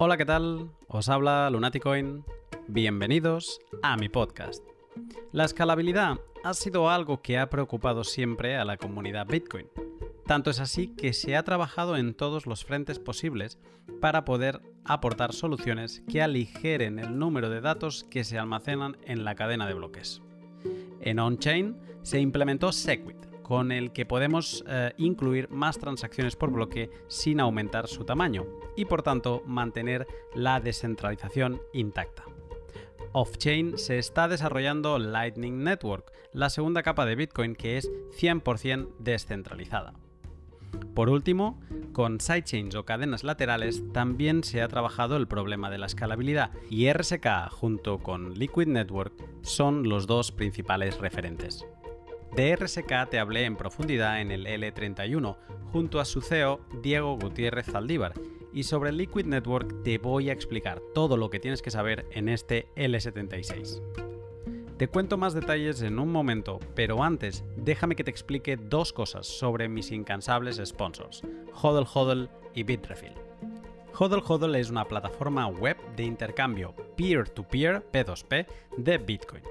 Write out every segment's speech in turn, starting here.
Hola, ¿qué tal? Os habla Lunaticoin. Bienvenidos a mi podcast. La escalabilidad ha sido algo que ha preocupado siempre a la comunidad Bitcoin. Tanto es así que se ha trabajado en todos los frentes posibles para poder aportar soluciones que aligeren el número de datos que se almacenan en la cadena de bloques. En on-chain se implementó Segwit, con el que podemos eh, incluir más transacciones por bloque sin aumentar su tamaño y por tanto mantener la descentralización intacta. Off-chain se está desarrollando Lightning Network, la segunda capa de Bitcoin que es 100% descentralizada. Por último, con sidechains o cadenas laterales también se ha trabajado el problema de la escalabilidad y RSK junto con Liquid Network son los dos principales referentes. De RSK te hablé en profundidad en el L31 junto a su CEO Diego Gutiérrez Zaldívar y sobre Liquid Network te voy a explicar todo lo que tienes que saber en este L76. Te cuento más detalles en un momento, pero antes déjame que te explique dos cosas sobre mis incansables sponsors, Hodl Hodl y Bitrefill. Hodl Hodl es una plataforma web de intercambio peer-to-peer, P2P, de Bitcoin.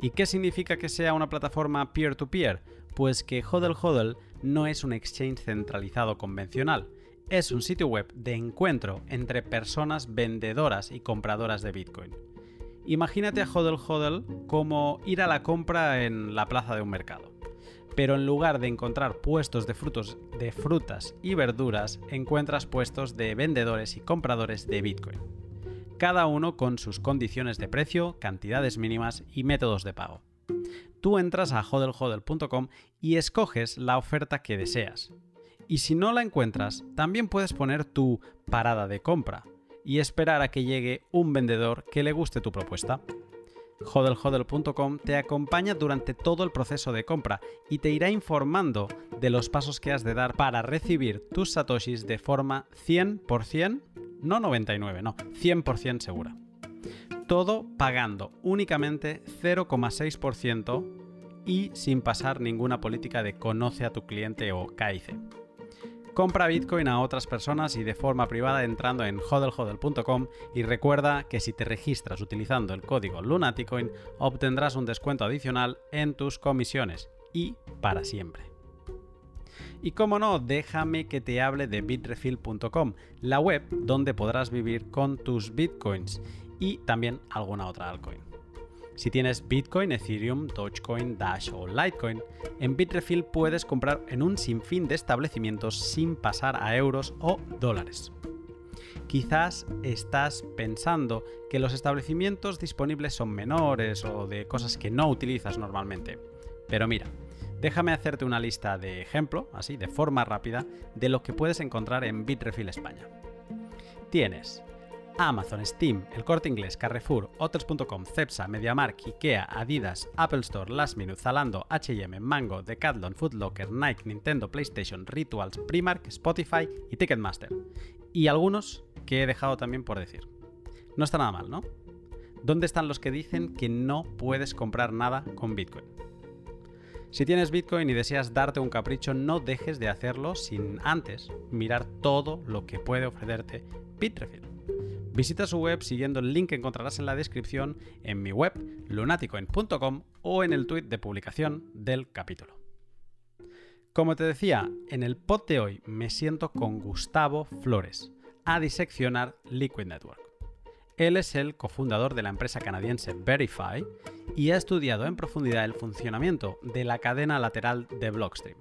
¿Y qué significa que sea una plataforma peer-to-peer? Pues que Hodl Hodl no es un exchange centralizado convencional, es un sitio web de encuentro entre personas vendedoras y compradoras de Bitcoin. Imagínate a Hodl Hodl como ir a la compra en la plaza de un mercado. Pero en lugar de encontrar puestos de, frutos, de frutas y verduras, encuentras puestos de vendedores y compradores de Bitcoin. Cada uno con sus condiciones de precio, cantidades mínimas y métodos de pago. Tú entras a hodlhodl.com y escoges la oferta que deseas. Y si no la encuentras, también puedes poner tu parada de compra, y esperar a que llegue un vendedor que le guste tu propuesta. Hodlhodl.com te acompaña durante todo el proceso de compra y te irá informando de los pasos que has de dar para recibir tus satoshis de forma 100%, no 99, no, 100% segura. Todo pagando únicamente 0,6% y sin pasar ninguna política de conoce a tu cliente o KIC. Compra Bitcoin a otras personas y de forma privada entrando en hodlhodl.com y recuerda que si te registras utilizando el código Lunaticoin obtendrás un descuento adicional en tus comisiones y para siempre. Y como no, déjame que te hable de bitrefill.com, la web donde podrás vivir con tus bitcoins y también alguna otra altcoin. Si tienes Bitcoin, Ethereum, Dogecoin, Dash o Litecoin, en Bitrefill puedes comprar en un sinfín de establecimientos sin pasar a euros o dólares. Quizás estás pensando que los establecimientos disponibles son menores o de cosas que no utilizas normalmente. Pero mira, déjame hacerte una lista de ejemplo, así de forma rápida, de lo que puedes encontrar en Bitrefill España. Tienes Amazon, Steam, El Corte Inglés, Carrefour, Hotels.com, Cepsa, MediaMark, Ikea, Adidas, Apple Store, Last Minute, Zalando, H&M, Mango, Decathlon, Footlocker, Nike, Nintendo, PlayStation, Rituals, Primark, Spotify y Ticketmaster. Y algunos que he dejado también por decir. No está nada mal, ¿no? ¿Dónde están los que dicen que no puedes comprar nada con Bitcoin? Si tienes Bitcoin y deseas darte un capricho, no dejes de hacerlo sin antes mirar todo lo que puede ofrecerte Bitrefill. Visita su web siguiendo el link que encontrarás en la descripción en mi web lunaticoin.com o en el tweet de publicación del capítulo. Como te decía, en el pod de hoy me siento con Gustavo Flores a diseccionar Liquid Network. Él es el cofundador de la empresa canadiense Verify y ha estudiado en profundidad el funcionamiento de la cadena lateral de Blockstream.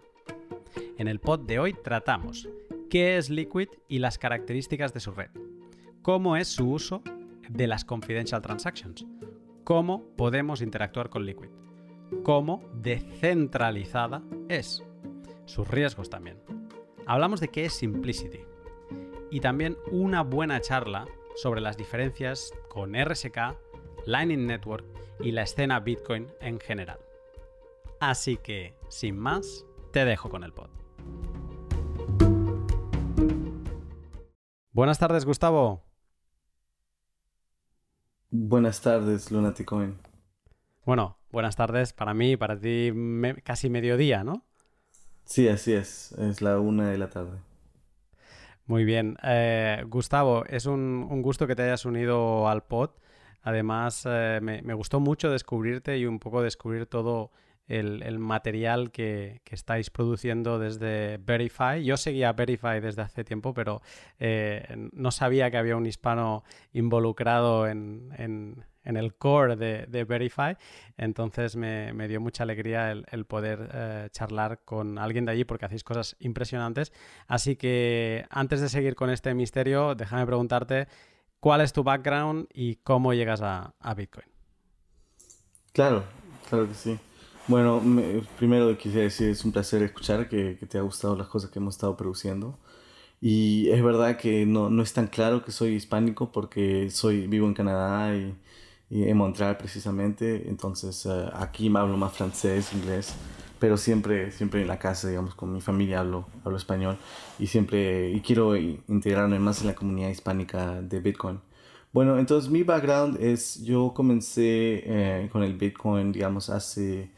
En el pod de hoy tratamos qué es Liquid y las características de su red, cómo es su uso de las confidential transactions, cómo podemos interactuar con Liquid, cómo descentralizada es, sus riesgos también. Hablamos de qué es Simplicity y también una buena charla sobre las diferencias con RSK, Lightning Network y la escena Bitcoin en general. Así que, sin más, te dejo con el pod. Buenas tardes, Gustavo. Buenas tardes, Lunaticoin. Bueno, buenas tardes para mí y para ti casi mediodía, ¿no? Sí, así es. Es la una de la tarde. Muy bien. Eh, Gustavo, es un, gusto que te hayas unido al pod. Además, eh, me, gustó mucho descubrirte y un poco descubrir todo el, material que, estáis produciendo desde Verify. Yo seguía Verify desde hace tiempo, pero eh, no sabía que había un hispano involucrado en, el core de, Verify. Entonces me, dio mucha alegría el, poder eh, charlar con alguien de allí porque hacéis cosas impresionantes. Así que antes de seguir con este misterio, déjame preguntarte cuál es tu background y cómo llegas a, a Bitcoin. Claro, claro que sí. Bueno, primero quisiera decir, es un placer escuchar que, te ha gustado las cosas que hemos estado produciendo. Y es verdad que no, no es tan claro que soy hispánico porque soy, vivo en Canadá y, en Montreal precisamente. Entonces uh, aquí hablo más francés, inglés, pero siempre, siempre en la casa, digamos, con mi familia hablo, hablo español y siempre y quiero integrarme más en la comunidad hispánica de Bitcoin. Bueno, entonces mi background es, yo comencé eh, con el Bitcoin, digamos, hace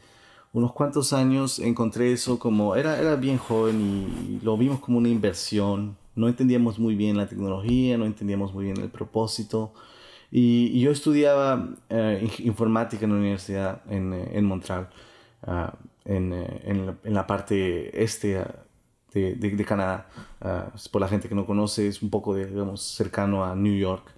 unos cuantos años encontré eso como, era, era bien joven y lo vimos como una inversión. No entendíamos muy bien la tecnología, no entendíamos muy bien el propósito. Y, yo estudiaba eh, informática en la universidad en, en Montreal, ah, en, en, en, la, parte este ah, de, de, Canadá. Ah, por la gente que no conoce, es un poco, digamos, cercano a New York.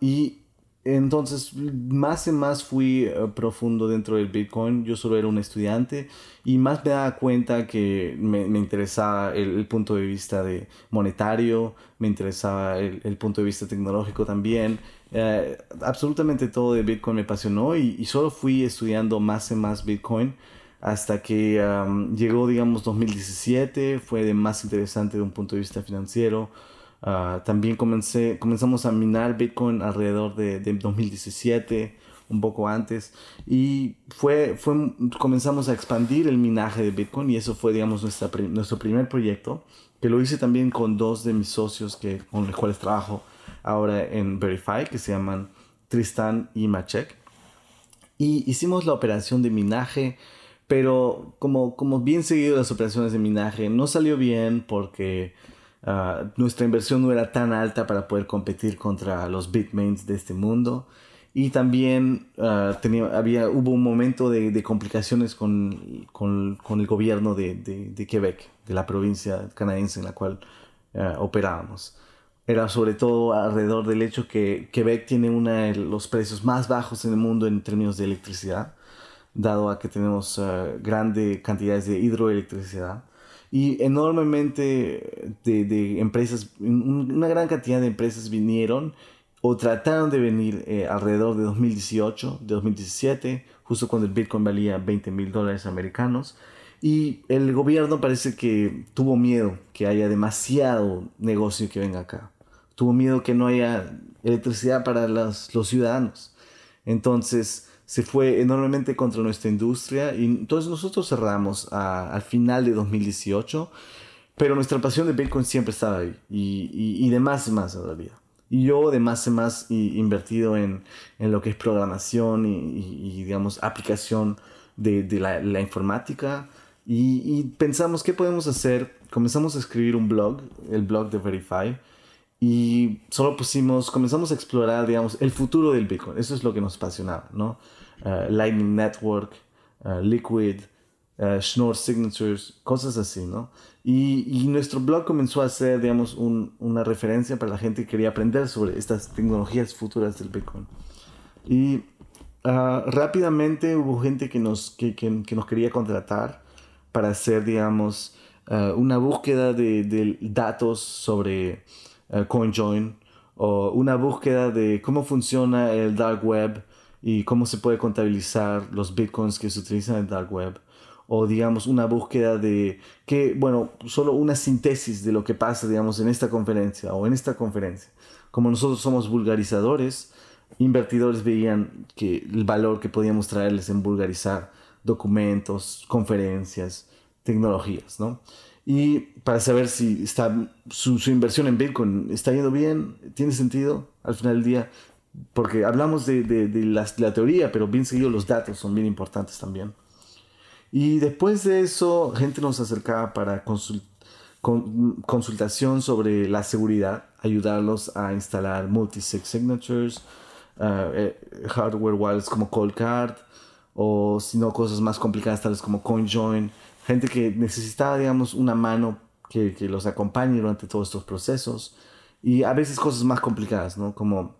y entonces, más y más fui eh, profundo dentro del Bitcoin. Yo solo era un estudiante y más me daba cuenta que me, interesaba el, punto de vista de monetario, me interesaba el, punto de vista tecnológico también. Eh, absolutamente todo de Bitcoin me apasionó y, solo fui estudiando más y más Bitcoin hasta que llegó, digamos, 2017. Fue de más interesante de un punto de vista financiero. Ah, también comencé, comenzamos a minar Bitcoin alrededor de, 2017, un poco antes, y fue, fue, comenzamos a expandir el minaje de Bitcoin y eso fue, digamos, nuestra, nuestro primer proyecto, que lo hice también con dos de mis socios que, con los cuales trabajo ahora en Verify, que se llaman Tristan y Machek. Y hicimos la operación de minaje, pero como, como bien seguido las operaciones de minaje, no salió bien porque Ah, nuestra inversión no era tan alta para poder competir contra los bitmains de este mundo. Y también ah, tenía, había, hubo un momento de, de complicaciones con, con, con, el gobierno de, de, de, Quebec, de la provincia canadiense en la cual ah, operábamos. Era sobre todo alrededor del hecho que Quebec tiene uno de los precios más bajos en el mundo en términos de electricidad, dado a que tenemos grandes cantidades de hidroelectricidad y enormemente de, empresas, una gran cantidad de empresas vinieron o trataron de venir eh, alrededor de 2018, de 2017, justo cuando el Bitcoin valía 20 mil dólares americanos. Y el gobierno parece que tuvo miedo que haya demasiado negocio que venga acá. Tuvo miedo que no haya electricidad para los, los ciudadanos. Entonces, se fue enormemente contra nuestra industria y entonces nosotros cerramos al final de 2018, pero nuestra pasión de Bitcoin siempre estaba ahí y, y, de más y más realidad. Y yo de más y más invertido en, en, lo que es programación y, digamos, aplicación de, de la, la, informática. Y, pensamos, ¿qué podemos hacer? Comenzamos a escribir un blog, el blog de Verify. Y solo pusimos, comenzamos a explorar, digamos, el futuro del Bitcoin. Eso es lo que nos apasionaba, ¿no? Uh, Lightning Network, uh, Liquid, uh, Schnorr Signatures, cosas así, ¿no? Y, y, nuestro blog comenzó a ser, digamos, un, una referencia para la gente que quería aprender sobre estas tecnologías futuras del Bitcoin. Y rápidamente hubo gente que nos, que, que, que, nos quería contratar para hacer, digamos, una búsqueda de, de datos sobre CoinJoin o una búsqueda de cómo funciona el dark web y cómo se puede contabilizar los bitcoins que se utilizan en dark web o digamos una búsqueda de que bueno solo una síntesis de lo que pasa digamos en esta conferencia o en esta conferencia. Como nosotros somos vulgarizadores invertidores veían que el valor que podíamos traerles en vulgarizar documentos conferencias tecnologías no y para saber si está su, su inversión en bitcoin está yendo bien tiene sentido al final del día porque hablamos de, de, de, la, teoría, pero bien seguido los datos son bien importantes también. Y después de eso, gente nos acercaba para consultación sobre la seguridad, ayudarlos a instalar multi-sig signatures, eh, hardware wallets como Coldcard, o si no, cosas más complicadas tales como CoinJoin. Gente que necesitaba, digamos, una mano que, que los acompañe durante todos estos procesos. Y a veces cosas más complicadas, ¿no? Como,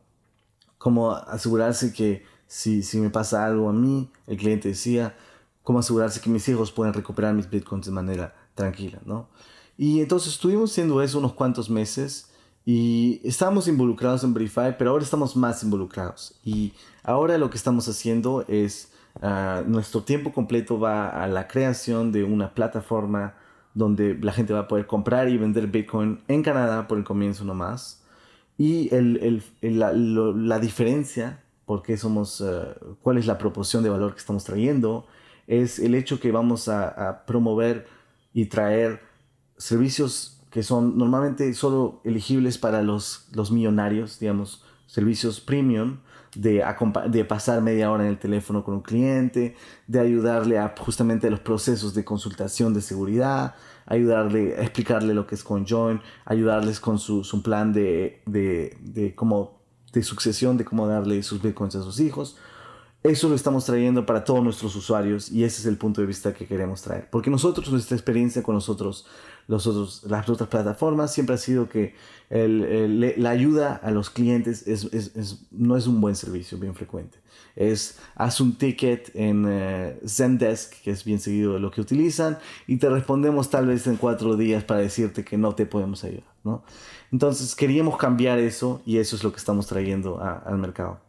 como asegurarse que si, si me pasa algo a mí, el cliente decía, cómo asegurarse que mis hijos puedan recuperar mis bitcoins de manera tranquila, ¿no? Y entonces estuvimos haciendo eso unos cuantos meses y estábamos involucrados en Verify, pero ahora estamos más involucrados. Y ahora lo que estamos haciendo es, ah, nuestro tiempo completo va a la creación de una plataforma donde la gente va a poder comprar y vender Bitcoin en Canadá por el comienzo nomás. Y el, el, la, la, diferencia, porque somos, ah, cuál es la proporción de valor que estamos trayendo, es el hecho que vamos a, promover y traer servicios que son normalmente solo elegibles para los, los millonarios, digamos, servicios premium, de, de, pasar media hora en el teléfono con un cliente, de ayudarle a justamente los procesos de consultación de seguridad, ayudarle a explicarle lo que es CoinJoin, ayudarles con su, su plan de, de, de, cómo, de sucesión, de cómo darle sus bitcoins a sus hijos. Eso lo estamos trayendo para todos nuestros usuarios y ese es el punto de vista que queremos traer. Porque nosotros, nuestra experiencia con nosotros, las otras plataformas, siempre ha sido que la ayuda a los clientes es, no es un buen servicio bien frecuente. Es, haz un ticket en eh, Zendesk, que es bien seguido de lo que utilizan, y te respondemos tal vez en cuatro días para decirte que no te podemos ayudar. Entonces queríamos cambiar eso y eso es lo que estamos trayendo al mercado.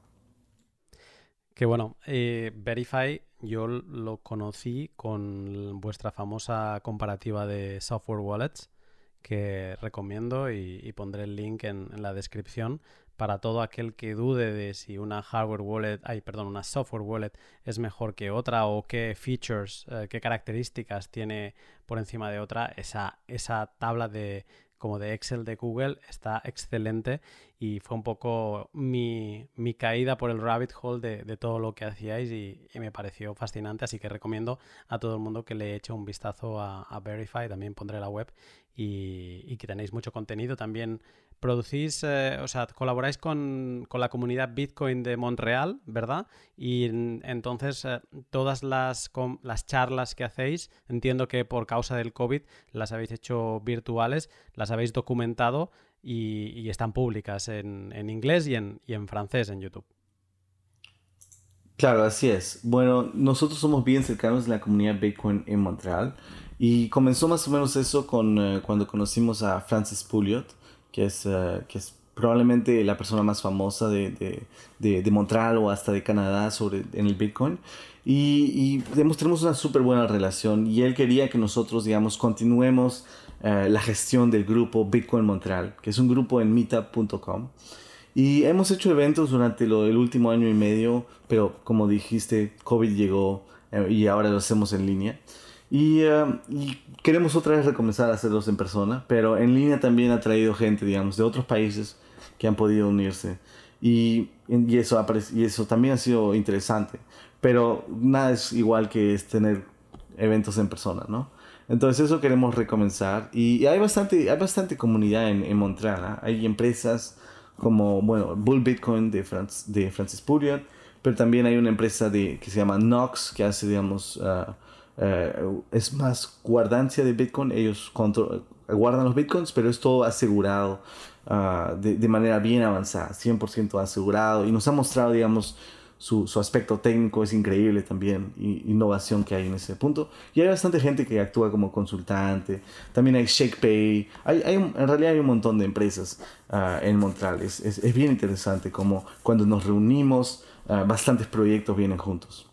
Que bueno, eh, Verify yo lo conocí con vuestra famosa comparativa de software wallets que recomiendo y, pondré el link en, la descripción para todo aquel que dude de si una hardware wallet, ay, perdón, una software wallet es mejor que otra o qué features, eh, qué características tiene por encima de otra, esa, esa tabla de, como de Excel de Google está excelente y fue un poco mi, caída por el rabbit hole de, todo lo que hacíais y, me pareció fascinante, así que recomiendo a todo el mundo que le eche un vistazo a, a Verify, también pondré la web y, y que tenéis mucho contenido. También producís, eh, o sea, colaboráis con, la comunidad Bitcoin de Montreal, ¿verdad? Y entonces eh, todas las, las charlas que hacéis, entiendo que por causa del COVID las habéis hecho virtuales, las habéis documentado y, están públicas en, inglés y en, y en francés en YouTube. Claro, así es. Bueno, nosotros somos bien cercanos de la comunidad Bitcoin en Montreal y comenzó más o menos eso con eh, cuando conocimos a Francis Pouliot que es, eh, que es probablemente la persona más famosa de, de, de, Montreal o hasta de Canadá sobre, en el Bitcoin. Y, y tenemos una súper buena relación y él quería que nosotros, digamos, continuemos eh, la gestión del grupo Bitcoin Montreal, que es un grupo en meetup.com. Y hemos hecho eventos durante lo, el último año y medio, pero como dijiste, COVID llegó eh, y ahora lo hacemos en línea. Um, y, queremos otra vez recomenzar a hacerlos en persona, pero en línea también ha traído gente, digamos, de otros países que han podido unirse. Y, y, eso, y eso también ha sido interesante. Pero nada es igual que es tener eventos en persona, ¿no? Entonces eso queremos recomenzar. Y, hay, bastante, hay bastante comunidad en, en Montreal. ¿ah? Hay empresas como, bueno, Bull Bitcoin de, de Francis Puriat, pero también hay una empresa de, que se llama Nox, que hace, digamos, uh, eh, es más guardancia de Bitcoin, ellos guardan los Bitcoins, pero es todo asegurado ah, de, manera bien avanzada, 100% asegurado, y nos ha mostrado, digamos, su, su, aspecto técnico es increíble también, y, innovación que hay en ese punto. Y hay bastante gente que actúa como consultante, también hay ShakePay, hay, hay en realidad hay un montón de empresas uh, en Montreal, es, es, es, bien interesante como cuando nos reunimos, uh, bastantes proyectos vienen juntos.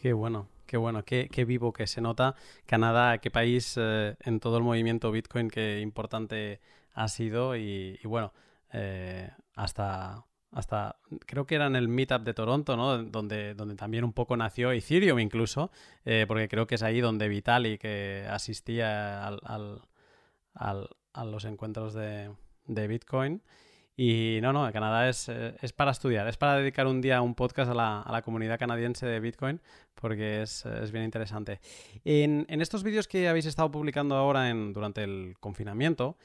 Qué bueno. Qué bueno, qué, vivo que se nota. Canadá, qué país eh, en todo el movimiento Bitcoin, qué importante ha sido. Y, bueno, eh, hasta, hasta creo que era en el Meetup de Toronto, ¿no? Donde, donde también un poco nació Ethereum incluso, eh, porque creo que es ahí donde Vitalik que asistía al, al, a los encuentros de, de Bitcoin. Y no, no, Canadá es, eh, es, para estudiar, es para dedicar un día un podcast a la, a la comunidad canadiense de Bitcoin, porque es, es bien interesante. En, en estos vídeos que habéis estado publicando ahora en, durante el confinamiento,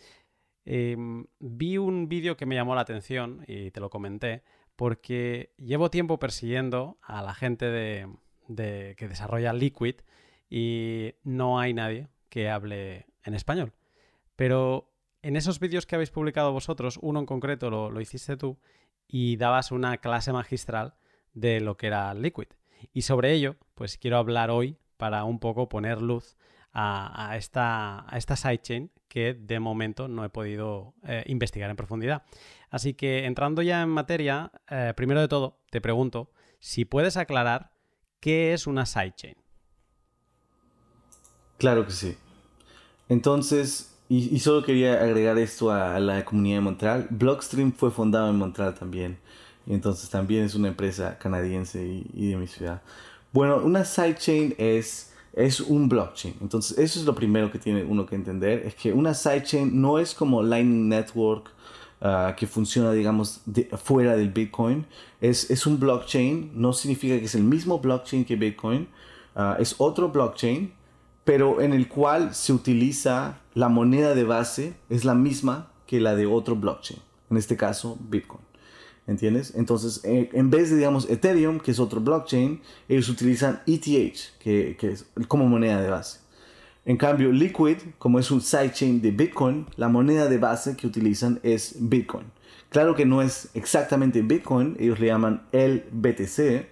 eh, vi un vídeo que me llamó la atención y te lo comenté, porque llevo tiempo persiguiendo a la gente de, de, que desarrolla Liquid y no hay nadie que hable en español. Pero en esos vídeos que habéis publicado vosotros, uno en concreto lo, lo, hiciste tú y dabas una clase magistral de lo que era Liquid. Y sobre ello, pues quiero hablar hoy para un poco poner luz a, esta sidechain que de momento no he podido eh, investigar en profundidad. Así que entrando ya en materia, eh, primero de todo, te pregunto si puedes aclarar qué es una sidechain. Claro que sí. Entonces, y, solo quería agregar esto a, la comunidad de Montreal. Blockstream fue fundado en Montreal también. Entonces también es una empresa canadiense y, de mi ciudad. Bueno, una sidechain es, es un blockchain. Entonces, eso es lo primero que tiene uno que entender. Es que una sidechain no es como Lightning Network uh, que funciona, digamos, fuera del Bitcoin. Es, es un blockchain. No significa que es el mismo blockchain que Bitcoin. Uh, es otro blockchain pero en el cual se utiliza la moneda de base, es la misma que la de otro blockchain, en este caso Bitcoin. ¿Entiendes? Entonces, en vez de, digamos, Ethereum, que es otro blockchain, ellos utilizan ETH, que, que es como moneda de base. En cambio, Liquid, como es un sidechain de Bitcoin, la moneda de base que utilizan es Bitcoin. Claro que no es exactamente Bitcoin, ellos le llaman el BTC.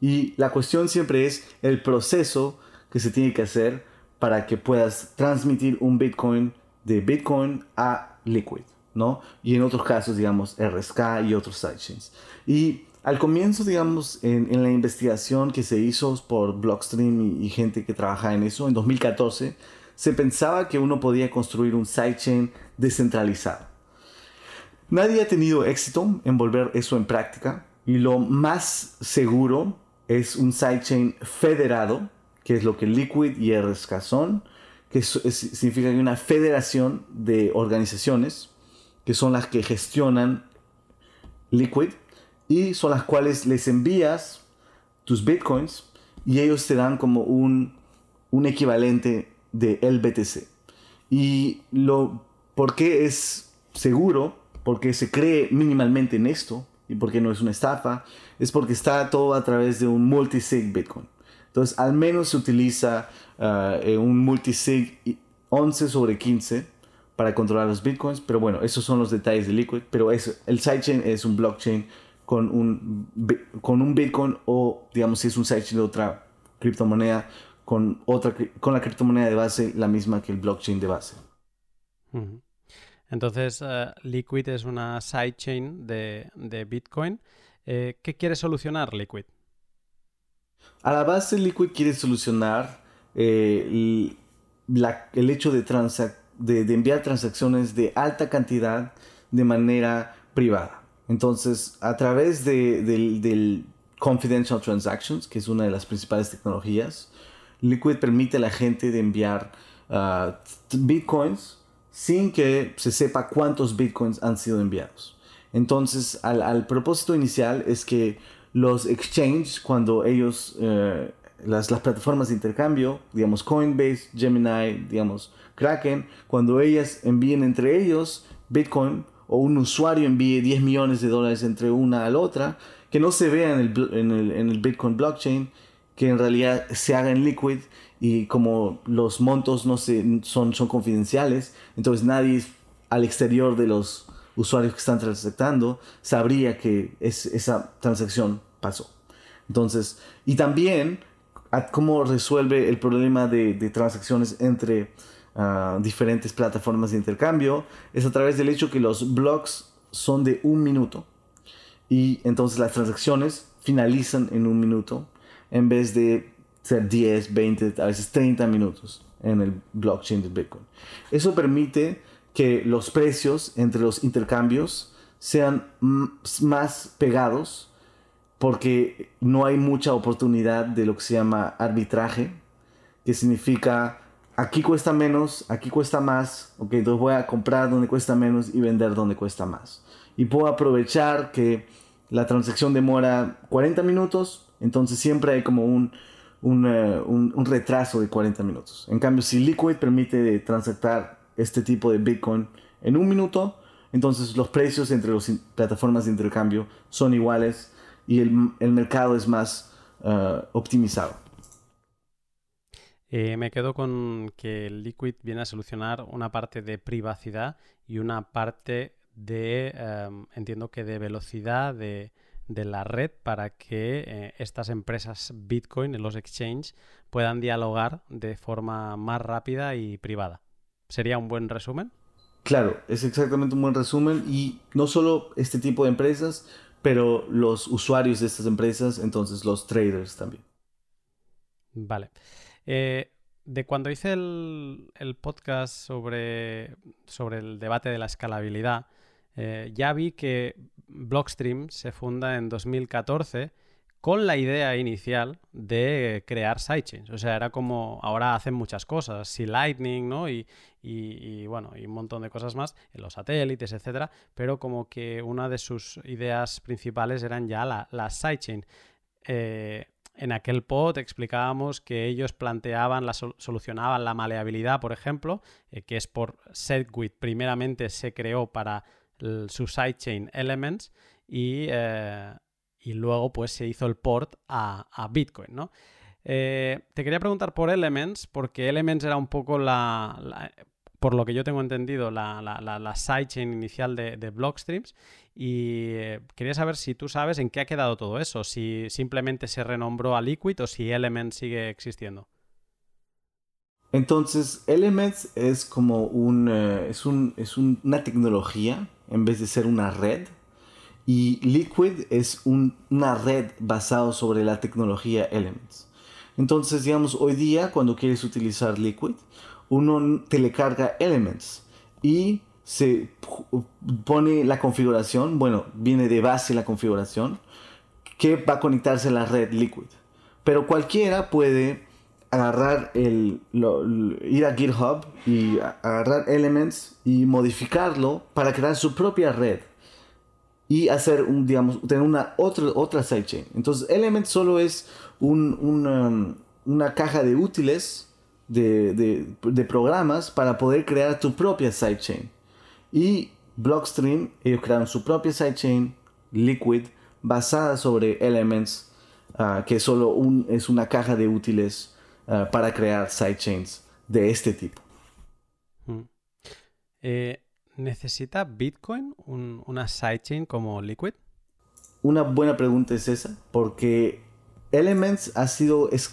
Y la cuestión siempre es el proceso que se tiene que hacer para que puedas transmitir un Bitcoin de Bitcoin a Liquid, ¿no? Y en otros casos, digamos, RSK y otros sidechains. Y al comienzo, digamos, en, en, la investigación que se hizo por Blockstream y, y, gente que trabaja en eso, en 2014, se pensaba que uno podía construir un sidechain descentralizado. Nadie ha tenido éxito en volver eso en práctica y lo más seguro es un sidechain federado que es lo que Liquid y RSK son, que significa que una federación de organizaciones que son las que gestionan Liquid y son las cuales les envías tus bitcoins y ellos te dan como un, un equivalente de el BTC. Y lo, ¿por qué es seguro? Porque se cree minimalmente en esto y porque no es una estafa, es porque está todo a través de un multisig Bitcoin. Entonces, al menos se utiliza uh, un multisig 11 sobre 15 para controlar los bitcoins. Pero bueno, esos son los detalles de Liquid. Pero es, el sidechain es un blockchain con un, con un bitcoin o, digamos, si es un sidechain de otra criptomoneda, con, otra, con la criptomoneda de base la misma que el blockchain de base. Entonces, uh, Liquid es una sidechain de, de Bitcoin. Eh, ¿Qué quiere solucionar Liquid? A la base, Liquid quiere solucionar eh, la, el hecho de, de, enviar transacciones de alta cantidad de manera privada. Entonces, a través de, del, del Confidential Transactions, que es una de las principales tecnologías, Liquid permite a la gente de enviar uh, bitcoins sin que se sepa cuántos bitcoins han sido enviados. Entonces, al, al propósito inicial es que los exchanges, cuando ellos, eh, las, las, plataformas de intercambio, digamos Coinbase, Gemini, digamos Kraken, cuando ellas envíen entre ellos Bitcoin o un usuario envíe 10 millones de dólares entre una a la otra, que no se vea en el, en el, en el Bitcoin blockchain, que en realidad se haga en Liquid y como los montos no se, son, son confidenciales, entonces nadie al exterior de los usuarios que están transactando sabría que es, esa transacción pasó. Entonces, y también cómo resuelve el problema de, transacciones entre uh, diferentes plataformas de intercambio es a través del hecho que los blocks son de un minuto y entonces las transacciones finalizan en un minuto en vez de ser 10, 20, a veces 30 minutos en el blockchain de Bitcoin. Eso permite que los precios entre los intercambios sean más pegados porque no hay mucha oportunidad de lo que se llama arbitraje, que significa aquí cuesta menos, aquí cuesta más, ok, entonces voy a comprar donde cuesta menos y vender donde cuesta más. y puedo aprovechar que la transacción demora 40 minutos, entonces siempre hay como un, eh, un, un, retraso de 40 minutos. En cambio, si Liquid permite transactar este tipo de Bitcoin en un minuto, entonces los precios entre las plataformas de intercambio son iguales y el, el mercado es más uh, optimizado. Eh, me quedo con que el Liquid viene a solucionar una parte de privacidad y una parte de, um, entiendo que de velocidad de, de la red para que eh, estas empresas Bitcoin en los exchanges puedan dialogar de forma más rápida y privada. ¿Sería un buen resumen? Claro, es exactamente un buen resumen y no solo este tipo de empresas, pero los usuarios de estas empresas, entonces los traders también. Vale. Eh, de cuando hice el, podcast sobre, sobre, el debate de la escalabilidad, eh, ya vi que Blockstream se funda en 2014 con la idea inicial de crear sidechains. O sea, era como ahora hacen muchas cosas, si Lightning, ¿no? Y, bueno, y un montón de cosas más, los satélites, etcétera, pero como que una de sus ideas principales eran ya la, sidechain. Eh, en aquel pod explicábamos que ellos planteaban, la solucionaban la maleabilidad, por ejemplo, eh, que es por SegWit. Primeramente se creó para su sidechain Elements y eh, y luego pues se hizo el port a, Bitcoin, ¿no? Eh, te quería preguntar por Elements, porque Elements era un poco la, por lo que yo tengo entendido, la, la, sidechain inicial de, Blockstreams. Y eh, quería saber si tú sabes en qué ha quedado todo eso, si simplemente se renombró a Liquid o si Elements sigue existiendo. Entonces, Elements es como un, eh, es, un, es una tecnología en vez de ser una red y Liquid es una red basada sobre la tecnología Elements. Entonces, digamos, hoy día cuando quieres utilizar Liquid, uno telecarga Elements y se pone la configuración, bueno, viene de base la configuración, que va a conectarse a la red Liquid. Pero cualquiera puede agarrar el, ir a GitHub y agarrar Elements y modificarlo para crear su propia red y hacer un, digamos, tener una otra, otra sidechain. Entonces, Element solo es un, um, una caja de útiles de, de, programas para poder crear tu propia sidechain. Y Blockstream, ellos crearon su propia sidechain, Liquid, basada sobre Elements, uh, que solo un, es una caja de útiles uh, para crear sidechains de este tipo. Mm. Eh, ¿Necesita Bitcoin una sidechain como Liquid? Una buena pregunta es esa, porque Elements ha sido, es,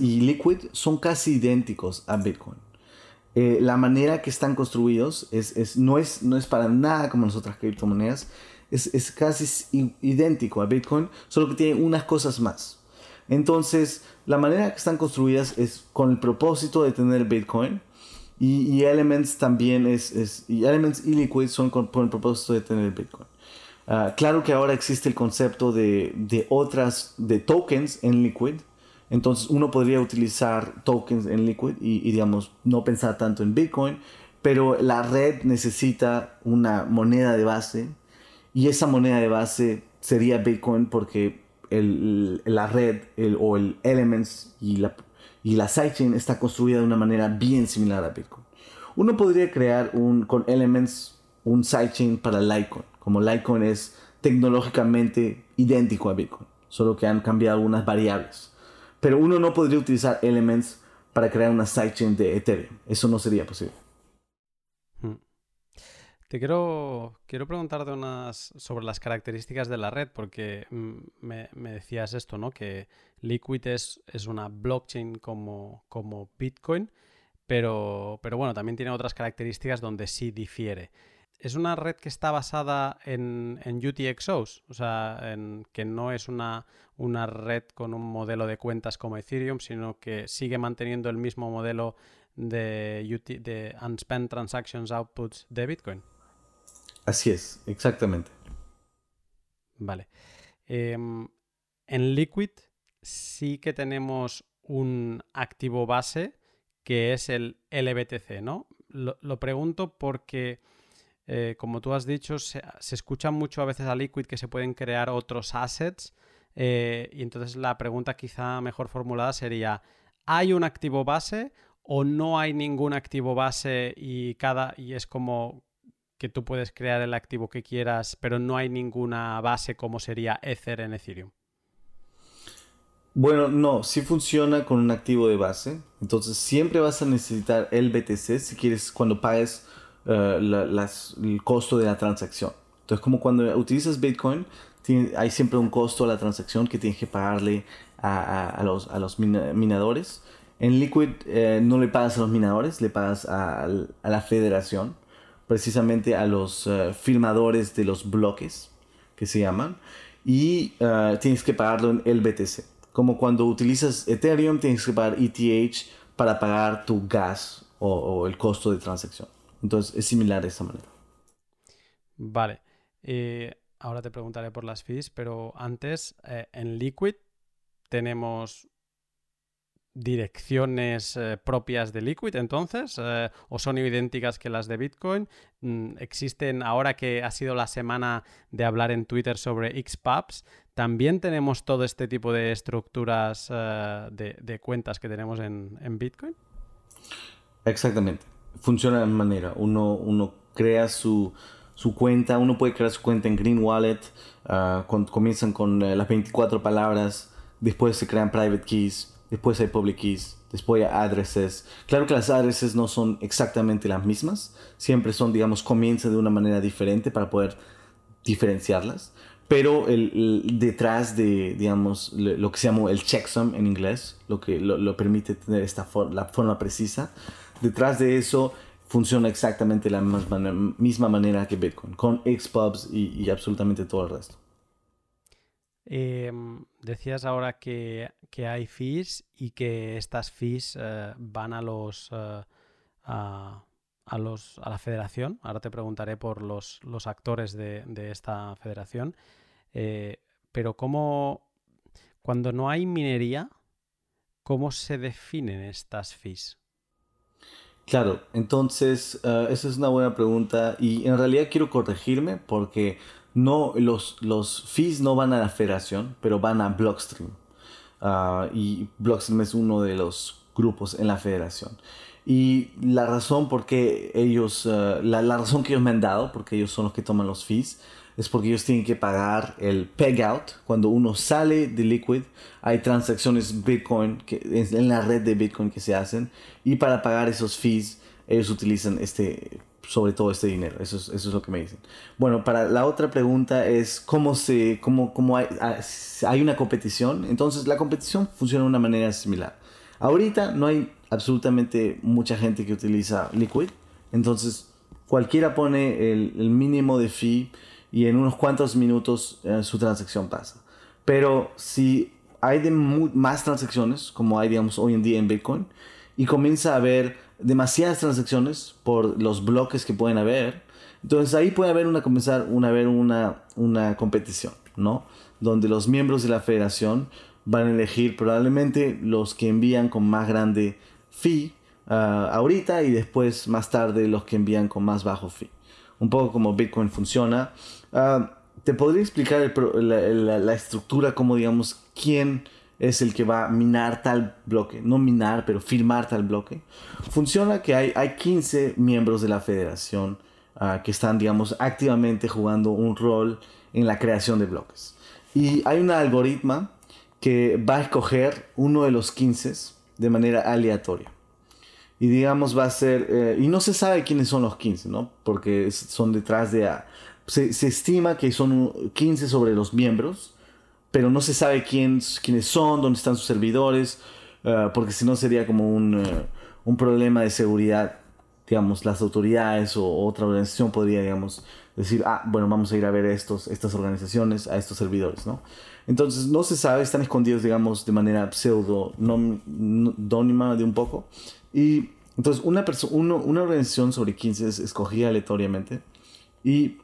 y Liquid son casi idénticos a Bitcoin. Eh, la manera que están construidos es, no, es, no es para nada como las otras criptomonedas. Es, es casi idéntico a Bitcoin, solo que tiene unas cosas más. Entonces, la manera que están construidas es con el propósito de tener Bitcoin, y, Elements también es, y Elements y Liquid son con, el propósito de tener Bitcoin. Ah, claro que ahora existe el concepto de, de, otras, de tokens en Liquid. Entonces uno podría utilizar tokens en Liquid y, digamos, no pensar tanto en Bitcoin. Pero la red necesita una moneda de base. Y esa moneda de base sería Bitcoin porque el, la red el, o el Elements y la y la sidechain está construida de una manera bien similar a Bitcoin. Uno podría crear un, con Elements un sidechain para Litecoin, como Litecoin es tecnológicamente idéntico a Bitcoin, solo que han cambiado algunas variables. Pero uno no podría utilizar Elements para crear una sidechain de Ethereum. Eso no sería posible. Hmm. Te quiero, quiero preguntarte unas sobre las características de la red, porque mm, me, me decías esto, ¿no? Que Liquid es, una blockchain como, como Bitcoin, pero, pero, bueno, también tiene otras características donde sí difiere. Es una red que está basada en, en UTXOs, o sea, en, que no es una, una red con un modelo de cuentas como Ethereum, sino que sigue manteniendo el mismo modelo de, de Unspent Transactions Outputs de Bitcoin. Así es, exactamente. Vale. Em, en Liquid sí que tenemos un activo base que es el LBTC, ¿no? Lo, pregunto porque eh, como tú has dicho, se, escucha mucho a veces a Liquid que se pueden crear otros assets. Eh, y entonces la pregunta quizá mejor formulada sería, ¿hay un activo base o no hay ningún activo base y cada y es como que tú puedes crear el activo que quieras, pero no hay ninguna base como sería Ether en Ethereum? Bueno, no, sí funciona con un activo de base. Entonces siempre vas a necesitar el BTC si quieres cuando pagues eh, el costo de la transacción. Entonces, como cuando utilizas Bitcoin, hay siempre un costo a la transacción que tienes que pagarle a, los, minadores. En Liquid eh, no le pagas a los minadores, le pagas a, la federación, precisamente a los uh, firmadores de los bloques, que se llaman, y tienes que pagarlo en el BTC. Como cuando utilizas Ethereum, tienes que pagar ETH para pagar tu gas o el costo de transacción. Entonces es similar de esa manera. Vale. Eh, ahora te preguntaré por las fees, pero antes, eh, en Liquid tenemos direcciones eh, propias de Liquid, entonces, o son idénticas que las de Bitcoin. Mm, existen, ahora que ha sido la semana de hablar en Twitter sobre XPubs, también tenemos todo este tipo de estructuras de, cuentas que tenemos en, Bitcoin. Exactamente funciona de manera. Uno, uno crea su, su, cuenta, uno puede crear su cuenta en Green Wallet, uh, comienzan con eh, las 24 palabras, después se crean private keys, después hay public keys, después hay addresses. Claro que las addresses no son exactamente las mismas, siempre son, digamos, comienzan de una manera diferente para poder diferenciarlas. Pero el, detrás de, digamos, lo que se llama el checksum en inglés, lo que lo, permite tener esta la forma precisa, detrás de eso funciona exactamente la misma manera que Bitcoin, con Xpubs y, absolutamente todo el resto. Em, decías ahora que, hay fees y que estas fees eh, van a los, eh, a, los a la federación. Ahora te preguntaré por los, los actores de, de, esta federación. Eh, pero cómo, cuando no hay minería, ¿cómo se definen estas fees? Claro, entonces esa es una buena pregunta y en realidad quiero corregirme porque no los, los fees no van a la federación, pero van a Blockstream. Uh, y Blockstream es uno de los grupos en la federación. Y la razón por qué ellos, uh, la, la, razón que ellos me han dado, porque ellos son los que toman los fees, es porque ellos tienen que pagar el peg out. Cuando uno sale de Liquid, hay transacciones Bitcoin que, en la red de Bitcoin que se hacen. Y para pagar esos fees, ellos utilizan este, sobre todo este dinero. Eso es, eso es lo que me dicen. Bueno, para la otra pregunta es cómo se, cómo, cómo hay, ah, hay una competición. Entonces la competición funciona de una manera similar. Ahorita no hay absolutamente mucha gente que utiliza Liquid. Entonces cualquiera pone el, mínimo de fee y en unos cuantos minutos eh, su transacción pasa. Pero si hay de más transacciones, como hay digamos hoy en día en Bitcoin, y comienza a haber demasiadas transacciones por los bloques que pueden haber, entonces ahí puede haber una comenzar una haber una, una competición, ¿no? Donde los miembros de la federación van a elegir probablemente los que envían con más grande fee ah, ahorita y después más tarde los que envían con más bajo fee. Un poco como Bitcoin funciona Ah, ¿Te podría explicar la, estructura, como digamos, quién es el que va a minar tal bloque? No minar, pero firmar tal bloque. Funciona que hay, hay 15 miembros de la federación ah, que están, digamos, activamente jugando un rol en la creación de bloques. Y hay un algoritmo que va a escoger uno de los 15 de manera aleatoria. Y digamos va a ser, eh, y no se sabe quiénes son los 15, ¿no? Porque son detrás de, se, estima que son 15 sobre los miembros, pero no se sabe quién, quiénes son, dónde están sus servidores, eh, porque si no sería como un, eh, un, problema de seguridad. Digamos, las autoridades o otra organización podría, digamos, decir, ah, bueno, vamos a ir a ver estos, estas organizaciones, a estos servidores, ¿no? Entonces, no se sabe, están escondidos, digamos, de manera pseudo, dónima de un poco. Y entonces, una, una organización sobre 15 es escogida aleatoriamente y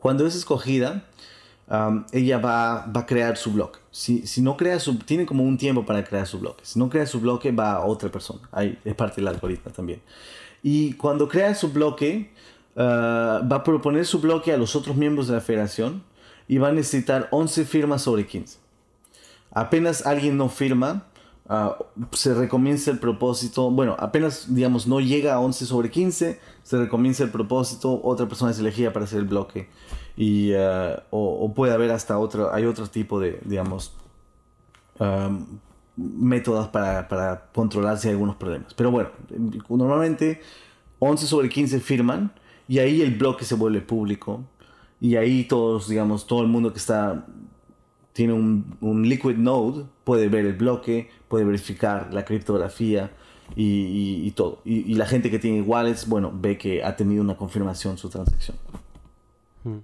cuando es escogida, ella va, va, a crear su bloque. Si, si, no crea su, tiene como un tiempo para crear su bloque. Si no crea su bloque, va a otra persona. Ahí es parte del algoritmo también. Y cuando crea su bloque, ah, va a proponer su bloque a los otros miembros de la federación y va a necesitar 11 firmas sobre 15. Apenas alguien no firma, ah, se recomienza el propósito, bueno, apenas, digamos, no llega a 11 sobre 15, se recomienza el propósito, otra persona es elegida para hacer el bloque. Y, ah, o, puede haber hasta otro, hay otro tipo de, digamos, métodos para, para controlar si hay algunos problemas. Pero bueno, normalmente 11 sobre 15 firman y ahí el bloque se vuelve público y ahí todos, digamos, todo el mundo que está tiene un, un liquid node puede ver el bloque, puede verificar la criptografía y, y, todo. Y, la gente que tiene wallets, bueno, ve que ha tenido una confirmación su transacción. Hmm.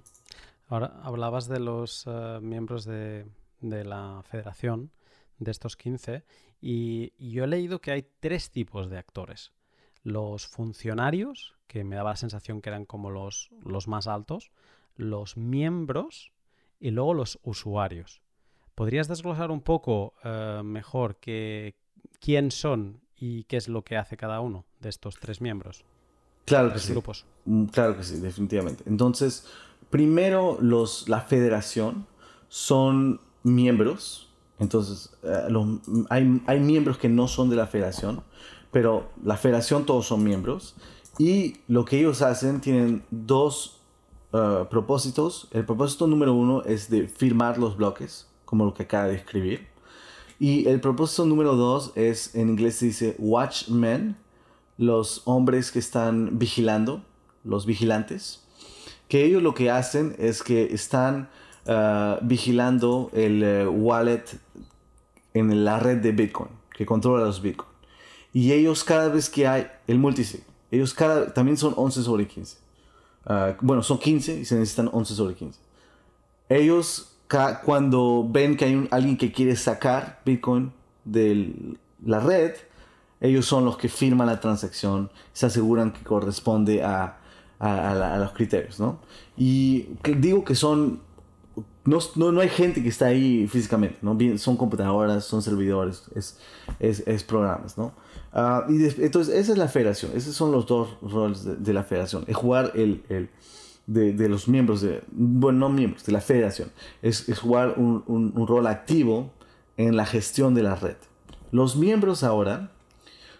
Ahora hablabas de los eh, miembros de, de, la federación, de estos 15, y, yo he leído que hay tres tipos de actores. Los funcionarios, que me daba la sensación que eran como los, los más altos, los miembros y luego los usuarios. ¿Podrías desglosar un poco eh, mejor que, quién son y qué es lo que hace cada uno de estos tres miembros? Claro que sí. Grupos? Mm, claro que sí, definitivamente. Entonces, primero los, la federación son miembros. Entonces, eh, hay, hay miembros que no son de la federación, pero la federación todos son miembros. Y lo que ellos hacen tienen dos Uh, propósitos. El propósito número uno es de firmar los bloques, como lo que acaba de escribir. Y el propósito número dos es, en inglés se dice watchmen, los hombres que están vigilando, los vigilantes. Que ellos lo que hacen es que están uh, vigilando el uh, wallet en la red de Bitcoin, que controla los Bitcoin. Y ellos cada vez que hay el multisig, ellos cada, también son 11 sobre 15 Ah, bueno, son 15 y se necesitan 11 sobre 15. Ellos, cuando ven que hay alguien que quiere sacar Bitcoin de la red, ellos son los que firman la transacción, se aseguran que corresponde a, a, los criterios, ¿no? Y digo que son, no, no, hay gente que está ahí físicamente, ¿no? Son computadoras, son servidores, es, es, es programas, ¿no? Ah, y entonces, esa es la federación. Esos son los dos roles de, la federación. Es jugar el, el de, de, los miembros, de, bueno, no miembros, de la federación. Es, es jugar un, un, rol activo en la gestión de la red. Los miembros ahora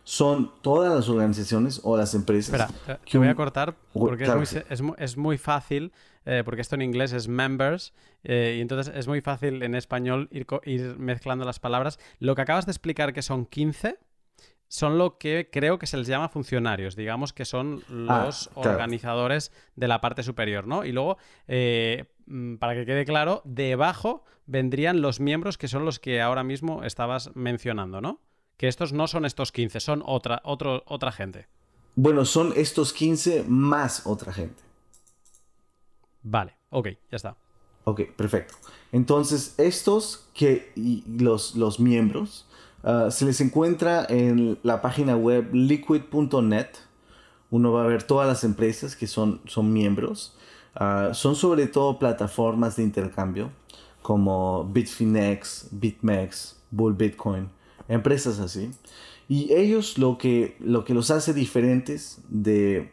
son todas las organizaciones o las empresas. Espera, que voy a cortar porque es, muy, es, es, muy, fácil, eh, porque esto en inglés es members, eh, y entonces es muy fácil en español ir, ir mezclando las palabras. Lo que acabas de explicar que son 15 son lo que creo que se les llama funcionarios, digamos que son ah, los organizadores de la parte superior, ¿no? Y luego, eh, mm, para que quede claro, debajo vendrían los miembros que son los que ahora mismo estabas mencionando, ¿no? Que estos no son estos 15, son otra, otro, otra gente. Bueno, son estos 15 más otra gente. Vale, ok, ya está. Ok, perfecto. Entonces, estos que los, los miembros Ah, se les encuentra en la página web liquid.net. Uno va a ver todas las empresas que son, son miembros. Ah, son sobre todo plataformas de intercambio como Bitfinex, BitMEX, Bull Bitcoin, empresas así. Y ellos lo que, lo que los hace diferentes de,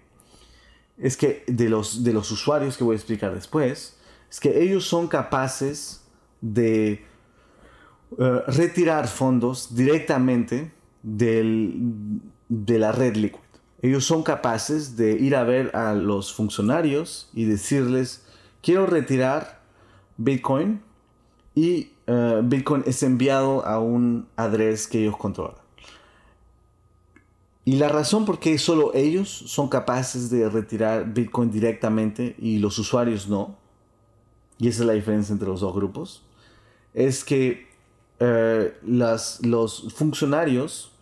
es que de los, de los usuarios que voy a explicar después, es que ellos son capaces de eh, retirar fondos directamente del, de la red Liquid. Ellos son capaces de ir a ver a los funcionarios y decirles, quiero retirar Bitcoin y eh, Bitcoin es enviado a un adres que ellos controlan. Y la razón por qué solo ellos son capaces de retirar Bitcoin directamente y los usuarios no, y esa es la diferencia entre los dos grupos, es que eh, las, los funcionarios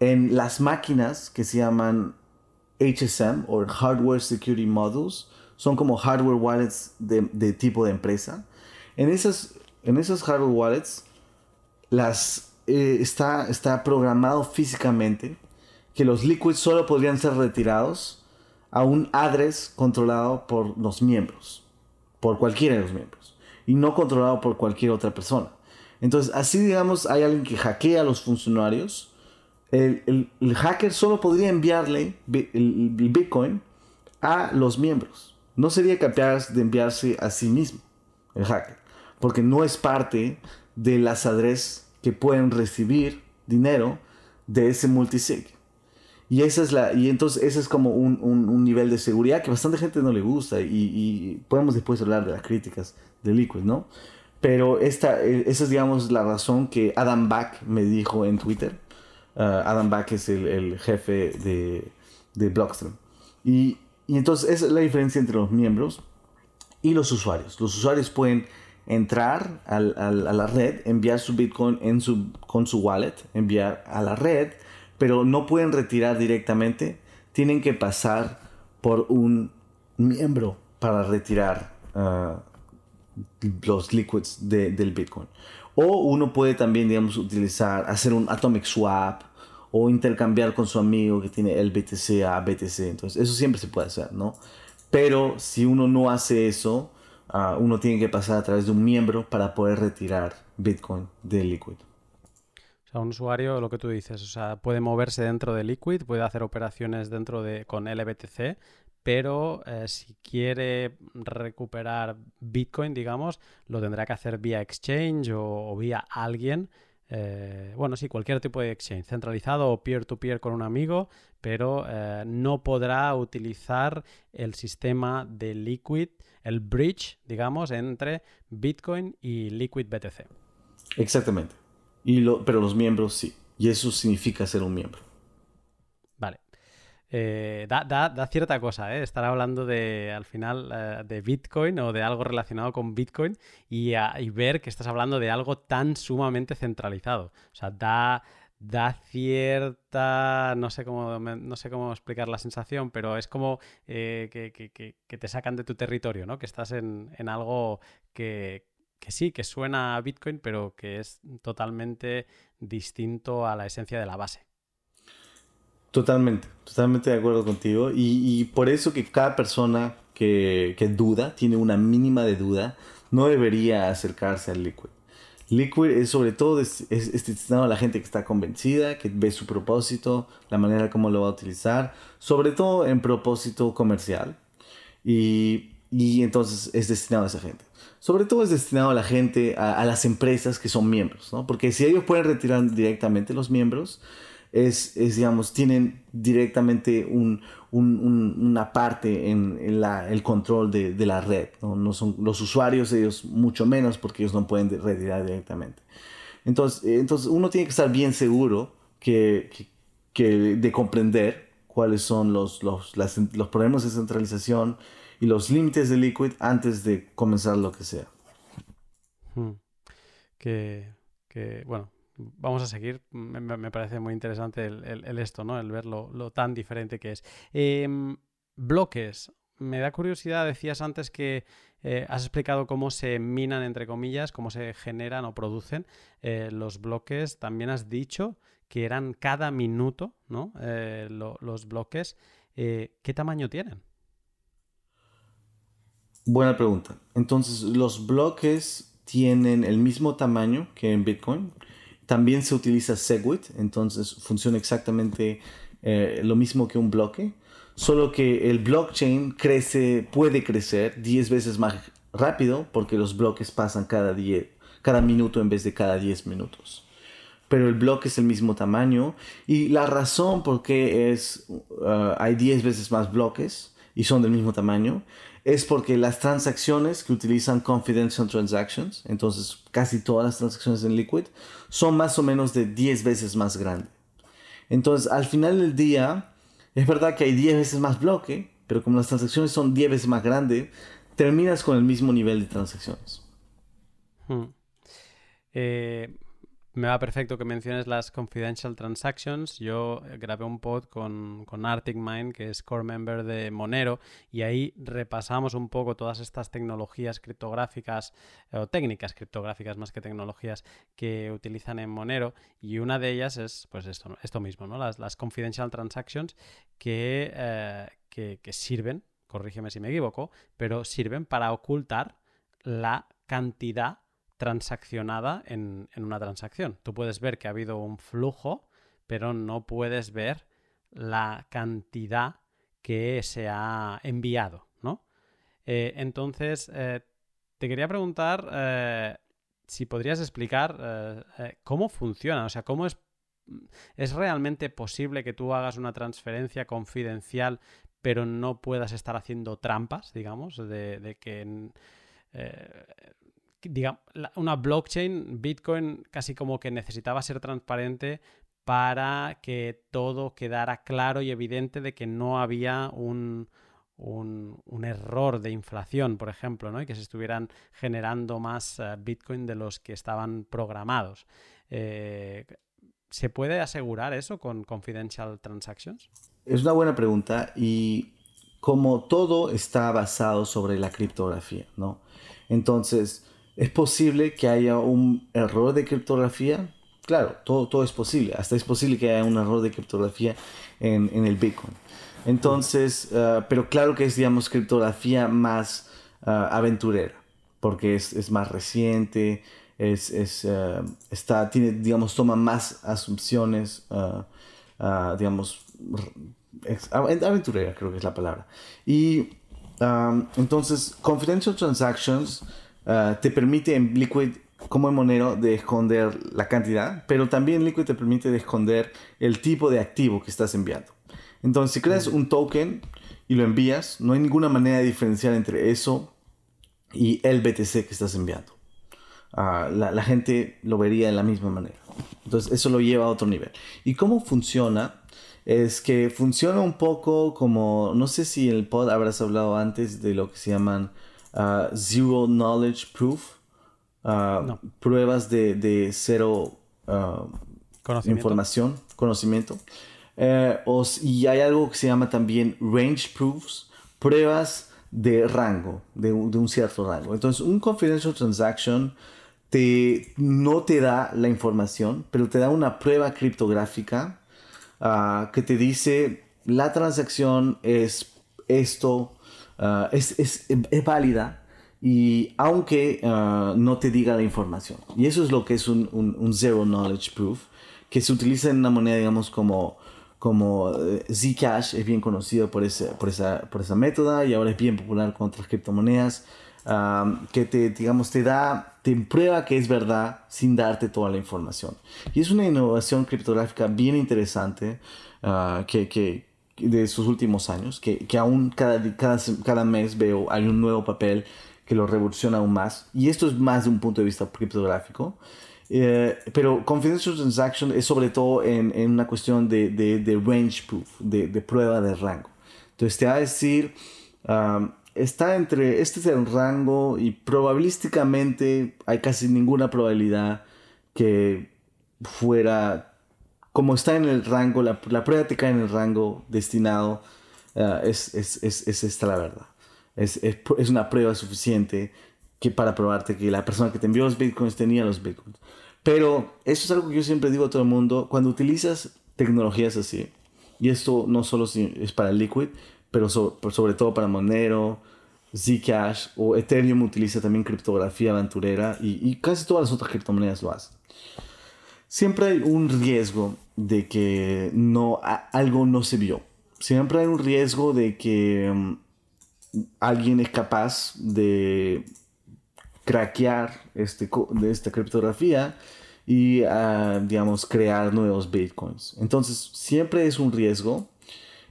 en las máquinas que se llaman HSM o Hardware Security Modules son como hardware wallets de, tipo de empresa. En esas, en esos hardware wallets las, eh, está, está programado físicamente que los liquids solo podrían ser retirados a un address controlado por los miembros, por cualquiera de los miembros, y no controlado por cualquier otra persona. Entonces, así digamos, hay alguien que hackea a los funcionarios. El, hacker solo podría enviarle el, Bitcoin a los miembros. No sería capaz de enviarse a sí mismo el hacker, porque no es parte de las adres que pueden recibir dinero de ese multisig. Y esa es la, y entonces ese es como un, un, nivel de seguridad que bastante gente no le gusta y, y, podemos después hablar de las críticas de Liquid, ¿no? Pero esta, eh, esa es, digamos, la razón que Adam Back me dijo en Twitter. Uh, Adam Back es el, el jefe de, de Blockstream. Y, y entonces esa es la diferencia entre los miembros y los usuarios. Los usuarios pueden entrar al, al, a la red, enviar su Bitcoin en su, con su wallet, enviar a la red, pero no pueden retirar directamente, tienen que pasar por un miembro para retirar uh, los liquids de, del Bitcoin. O uno puede también, digamos, utilizar, hacer un atomic swap o intercambiar con su amigo que tiene el BTC a BTC. Entonces, eso siempre se puede hacer, ¿no? Pero si uno no hace eso, uh, uno tiene que pasar a través de un miembro para poder retirar Bitcoin del Liquid. O sea, un usuario, lo que tú dices, o sea, puede moverse dentro de Liquid, puede hacer operaciones dentro de con LBTC, pero eh, si quiere recuperar Bitcoin, digamos, lo tendrá que hacer vía exchange o, vía alguien. Eh, bueno, sí, cualquier tipo de exchange, centralizado o peer-to-peer con un amigo, pero eh, no podrá utilizar el sistema de Liquid, el bridge, digamos, entre Bitcoin y Liquid BTC. Exactamente. Y lo, pero los miembros sí. Y eso significa ser un miembro. Vale. Eh, da, da, cierta cosa, ¿eh? Estar hablando de, al final, eh, de Bitcoin o de algo relacionado con Bitcoin y, y, ver que estás hablando de algo tan sumamente centralizado. O sea, da, da cierta, no sé cómo, no sé cómo explicar la sensación, pero es como eh, que, que, que, te sacan de tu territorio, ¿no? Que estás en, en algo que, que sí, que suena a Bitcoin, pero que es totalmente distinto a la esencia de la base. Totalmente, totalmente de acuerdo contigo. Y, por eso que cada persona que, duda, tiene una mínima de duda, no debería acercarse al Liquid. Liquid es sobre todo es, destinado a la gente que está convencida, que ve su propósito, la manera como lo va a utilizar, sobre todo en propósito comercial. Y, y entonces es destinado a esa gente sobre todo es destinado a la gente, a, las empresas que son miembros, ¿no? Porque si ellos pueden retirar directamente los miembros, es, es digamos, tienen directamente un, un, una parte en, el control de, de, la red, ¿no? ¿no? son los usuarios, ellos mucho menos porque ellos no pueden retirar directamente. Entonces, entonces uno tiene que estar bien seguro que, que, de comprender cuáles son los, los, los problemas de centralización, y los límites de Liquid antes de comenzar lo que sea. Hmm. Que, bueno, vamos a seguir. Me, parece muy interesante el, esto, ¿no? El ver lo, tan diferente que es. Em, bloques. Me da curiosidad, decías antes que eh, has explicado cómo se minan, entre comillas, cómo se generan o producen eh, los bloques. También has dicho que eran cada minuto, ¿no? Eh, los bloques. ¿Qué tamaño tienen? Buena pregunta. Entonces, los bloques tienen el mismo tamaño que en Bitcoin. También se utiliza Segwit, entonces funciona exactamente eh, lo mismo que un bloque, solo que el blockchain crece, puede crecer 10 veces más rápido porque los bloques pasan cada, cada minuto en vez de cada 10 minutos. Pero el bloque es el mismo tamaño y la razón por qué es, uh, hay 10 veces más bloques y son del mismo tamaño es porque las transacciones que utilizan confidential transactions, entonces casi todas las transacciones en Liquid, son más o menos de 10 veces más grandes. Entonces, al final del día, es verdad que hay 10 veces más bloque, pero como las transacciones son 10 veces más grandes, terminas con el mismo nivel de transacciones. Hmm. Eh, me va perfecto que menciones las confidential transactions. Yo eh, grabé un pod con, con Arctic Mind, que es core member de Monero, y ahí repasamos un poco todas estas tecnologías criptográficas o técnicas criptográficas más que tecnologías que utilizan en Monero. Y una de ellas es pues esto, esto mismo, ¿no? Las, las confidential transactions que, eh, que, que sirven, corrígeme si me equivoco, pero sirven para ocultar la cantidad transaccionada en, una transacción. Tú puedes ver que ha habido un flujo, pero no puedes ver la cantidad que se ha enviado, ¿no? Eh, entonces, eh, te quería preguntar eh, si podrías explicar cómo funciona, o sea, cómo es, es realmente posible que tú hagas una transferencia confidencial pero no puedas estar haciendo trampas, digamos, de, que digamos, una blockchain, Bitcoin, casi como que necesitaba ser transparente para que todo quedara claro y evidente de que no había un, un, error de inflación, por ejemplo, ¿no? y que se estuvieran generando más eh, Bitcoin de los que estaban programados. Eh, ¿Se puede asegurar eso con confidential transactions? Es una buena pregunta y como todo está basado sobre la criptografía, ¿no? Entonces, ¿es posible que haya un error de criptografía? Claro, todo, todo es posible. Hasta es posible que haya un error de criptografía en, en el Bitcoin. Entonces, uh, pero claro que es, digamos, criptografía más uh, aventurera, porque es, es, más reciente, es, es uh, está, tiene, digamos, toma más asunciones, digamos, aventurera creo que es la palabra. Y entonces, confidential transactions te permite en Liquid como en Monero de esconder la cantidad, pero también Liquid te permite de esconder el tipo de activo que estás enviando. Entonces, si creas un token y lo envías, no hay ninguna manera de diferenciar entre eso y el BTC que estás enviando. Ah, la, gente lo vería de la misma manera. Entonces, eso lo lleva a otro nivel. ¿Y cómo funciona? Es que funciona un poco como, no sé si en el pod habrás hablado antes de lo que se llaman ah, Zero Knowledge Proof. Ah, pruebas de, cero ah, información, conocimiento. Eh, y hay algo que se llama también range proofs, pruebas de rango, de, un cierto rango. Entonces, un confidential transaction te, no te da la información, pero te da una prueba criptográfica que te dice la transacción es esto, es, es, es válida y aunque ah, no te diga la información. Y eso es lo que es un, un, zero knowledge proof, que se utiliza en una moneda, digamos, como, como eh, Zcash, es bien conocido por, ese, por, esa, por esa métoda y ahora es bien popular con otras criptomonedas, ah, que te, digamos, te da, te prueba que es verdad sin darte toda la información. Y es una innovación criptográfica bien interesante ah, que, que, de estos últimos años, que, que aún cada, cada, cada mes veo, hay un nuevo papel que lo revoluciona aún más. Y esto es más de un punto de vista criptográfico. Eh, pero Confidential Transaction es sobre todo en, en una cuestión de, de, de range proof, de, de, prueba de rango. Entonces te va a decir, um, está entre, este es el rango y probabilísticamente hay casi ninguna probabilidad que fuera, como está en el rango, la, la prueba te cae en el rango destinado, uh, es, es, es, es esta la verdad es, es, una prueba suficiente que para probarte que la persona que te envió los bitcoins tenía los bitcoins. Pero eso es algo que yo siempre digo a todo el mundo, cuando utilizas tecnologías así, y esto no solo es para Liquid, pero sobre todo para Monero, Zcash o Ethereum utiliza también criptografía aventurera y, y, casi todas las otras criptomonedas lo hacen. Siempre hay un riesgo de que no, algo no se vio. Siempre hay un riesgo de que mm, alguien es capaz de craquear este, de esta criptografía y, ah, digamos, crear nuevos bitcoins. Entonces, siempre es un riesgo.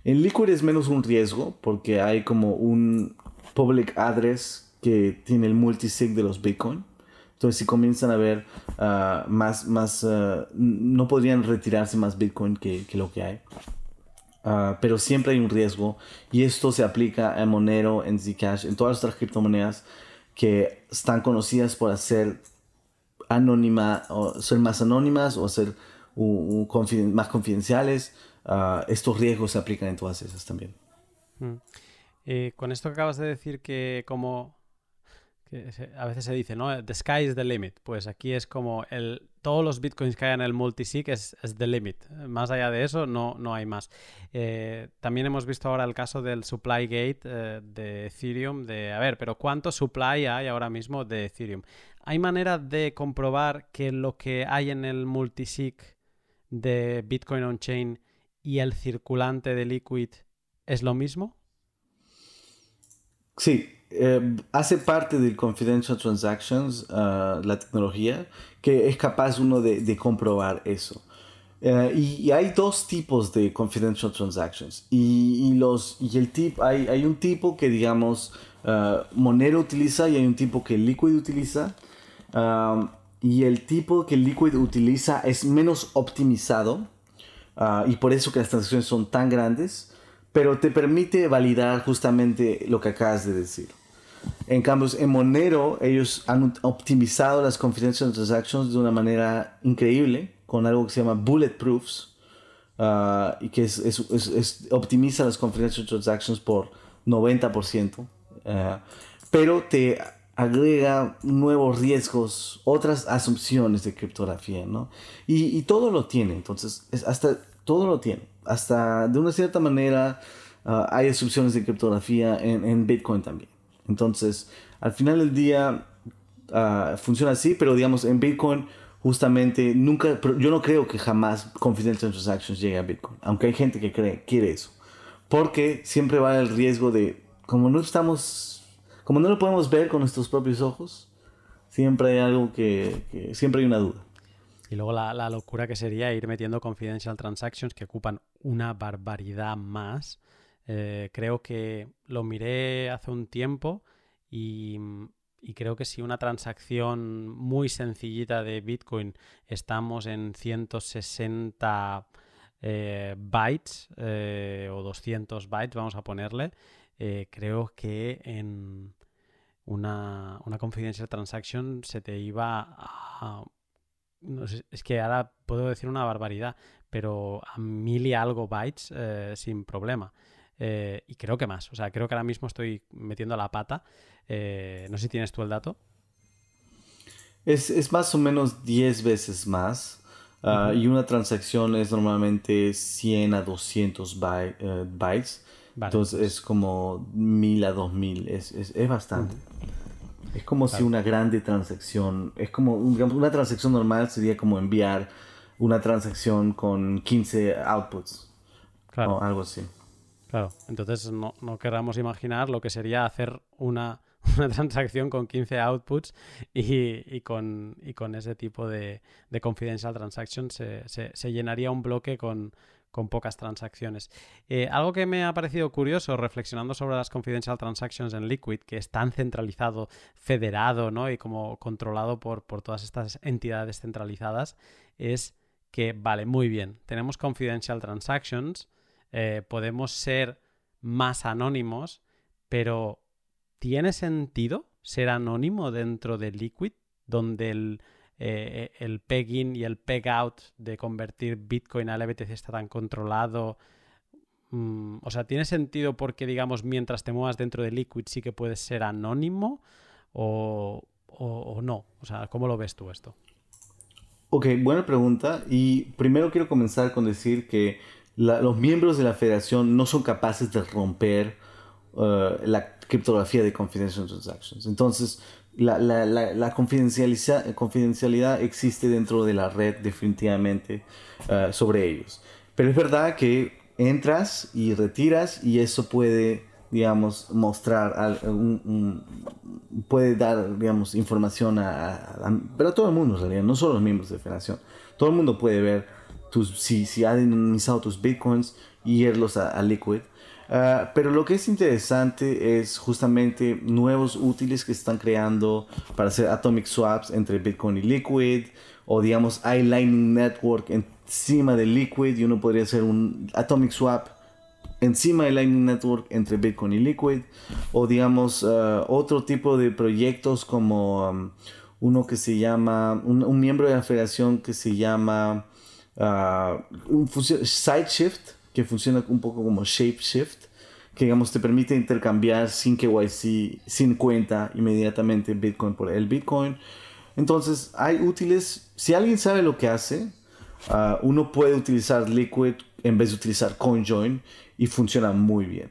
En Liquid es menos un riesgo porque hay como un public address que tiene el multisig de los bitcoin. Entonces, si comienzan a ver ah, más, más ah, no podrían retirarse más bitcoin que, que lo que hay. Ah, pero siempre hay un riesgo y esto se aplica en Monero, en Zcash, en todas las otras criptomonedas que están conocidas por ser anónima o ser más anónimas o ser más confidenciales. Ah, estos riesgos se aplican en todas esas también. Mm. Eh, con esto que acabas de decir que como a veces se dice, ¿no? The sky is the limit. Pues aquí es como el, todos los bitcoins que hay en el multisig es, es the limit. Más allá de eso, no, no hay más. Eh, también hemos visto ahora el caso del supply gate eh, de Ethereum. De, a ver, pero ¿cuánto supply hay ahora mismo de Ethereum? ¿Hay manera de comprobar que lo que hay en el multisig de Bitcoin on-chain y el circulante de Liquid es lo mismo? Sí, eh, hace parte del Confidential Transactions uh, la tecnología que es capaz uno de, comprobar eso. Uh, y, hay dos tipos de confidential transactions. Y, los, y el tip, hay, hay un tipo que, digamos, uh, Monero utiliza y hay un tipo que Liquid utiliza. Um, y el tipo que Liquid utiliza es menos optimizado. y por eso que las transacciones son tan grandes. Pero te permite validar justamente lo que acabas de decir. En cambio, en Monero ellos han optimizado las confidential transactions de una manera increíble con algo que se llama bulletproofs uh, y que es, es, es, optimiza las confidential transactions por 90%, uh, pero te agrega nuevos riesgos, otras asunciones de criptografía, ¿no? Y, y todo lo tiene, entonces, es hasta todo lo tiene, hasta de una cierta manera uh, hay asunciones de criptografía en, en Bitcoin también. Entonces, al final del día ah, funciona así, pero digamos en Bitcoin justamente nunca, yo no creo que jamás Confidential Transactions llegue a Bitcoin, aunque hay gente que cree, quiere eso, porque siempre va el riesgo de, como no estamos, como no lo podemos ver con nuestros propios ojos, siempre hay algo que, siempre hay una duda. Y luego la, locura que sería ir metiendo confidential transactions que ocupan una barbaridad más. Eh, creo que lo miré hace un tiempo y, creo que si una transacción muy sencillita de Bitcoin estamos en 160 eh, bytes eh, o 200 bytes, vamos a ponerle, creo que en una, una confidential transaction se te iba a... es que ahora puedo decir una barbaridad, pero a mil y algo bytes sin problema. Eh, y creo que más. O sea, creo que ahora mismo estoy metiendo la pata. Eh, no sé si tienes tú el dato. Es, más o menos 10 veces más. Ah, y una transacción es normalmente 100 a 200 eh, bytes. Entonces es como 1000 a 2000. Es, es, bastante. Es como si una grande transacción. Es como una transacción normal sería como enviar una transacción con 15 outputs. O algo así. Claro, entonces no, no queramos imaginar lo que sería hacer una, transacción con 15 outputs y, con, con, ese tipo de, de confidential transactions se, llenaría un bloque con, pocas transacciones. Eh, algo que me ha parecido curioso reflexionando sobre las confidential transactions en Liquid, que es tan centralizado, federado ¿no? y como controlado por, por todas estas entidades centralizadas, es que, vale, muy bien, tenemos confidential transactions, eh, podemos ser más anónimos, pero ¿tiene sentido ser anónimo dentro de Liquid, donde el, eh, el peg-in y el peg-out de convertir Bitcoin al BTC está tan controlado? Mm, o sea, ¿tiene sentido porque, digamos, mientras te muevas dentro de Liquid sí que puedes ser anónimo o, o no? O sea, ¿cómo lo ves tú esto? Ok, buena pregunta. Y primero quiero comenzar con decir que los miembros de la federación no son capaces de romper uh, la criptografía de confidential transactions. Entonces, la, la, la, confidencialidad, existe dentro de la red definitivamente uh, sobre ellos. Pero es verdad que entras y retiras y eso puede, digamos, mostrar, puede dar, digamos, información a, a, pero a todo el mundo en realidad, no solo los miembros de la federación. Todo el mundo puede ver si, si han anonimizado tus bitcoins y irlos a, Liquid. Ah, pero lo que es interesante es justamente nuevos útiles que están creando para hacer atomic swaps entre Bitcoin y Liquid. O digamos, hay Lightning Network encima de Liquid y uno podría hacer un atomic swap encima de Lightning Network entre Bitcoin y Liquid. O digamos, ah, otro tipo de proyectos como um, uno que se llama, un miembro de la federación que se llama uh, un side shift que funciona un poco como shape shift que digamos te permite intercambiar sin KYC, sin cuenta inmediatamente Bitcoin por el Bitcoin. Entonces hay útiles, si alguien sabe lo que hace, uh, uno puede utilizar Liquid en vez de utilizar CoinJoin y funciona muy bien.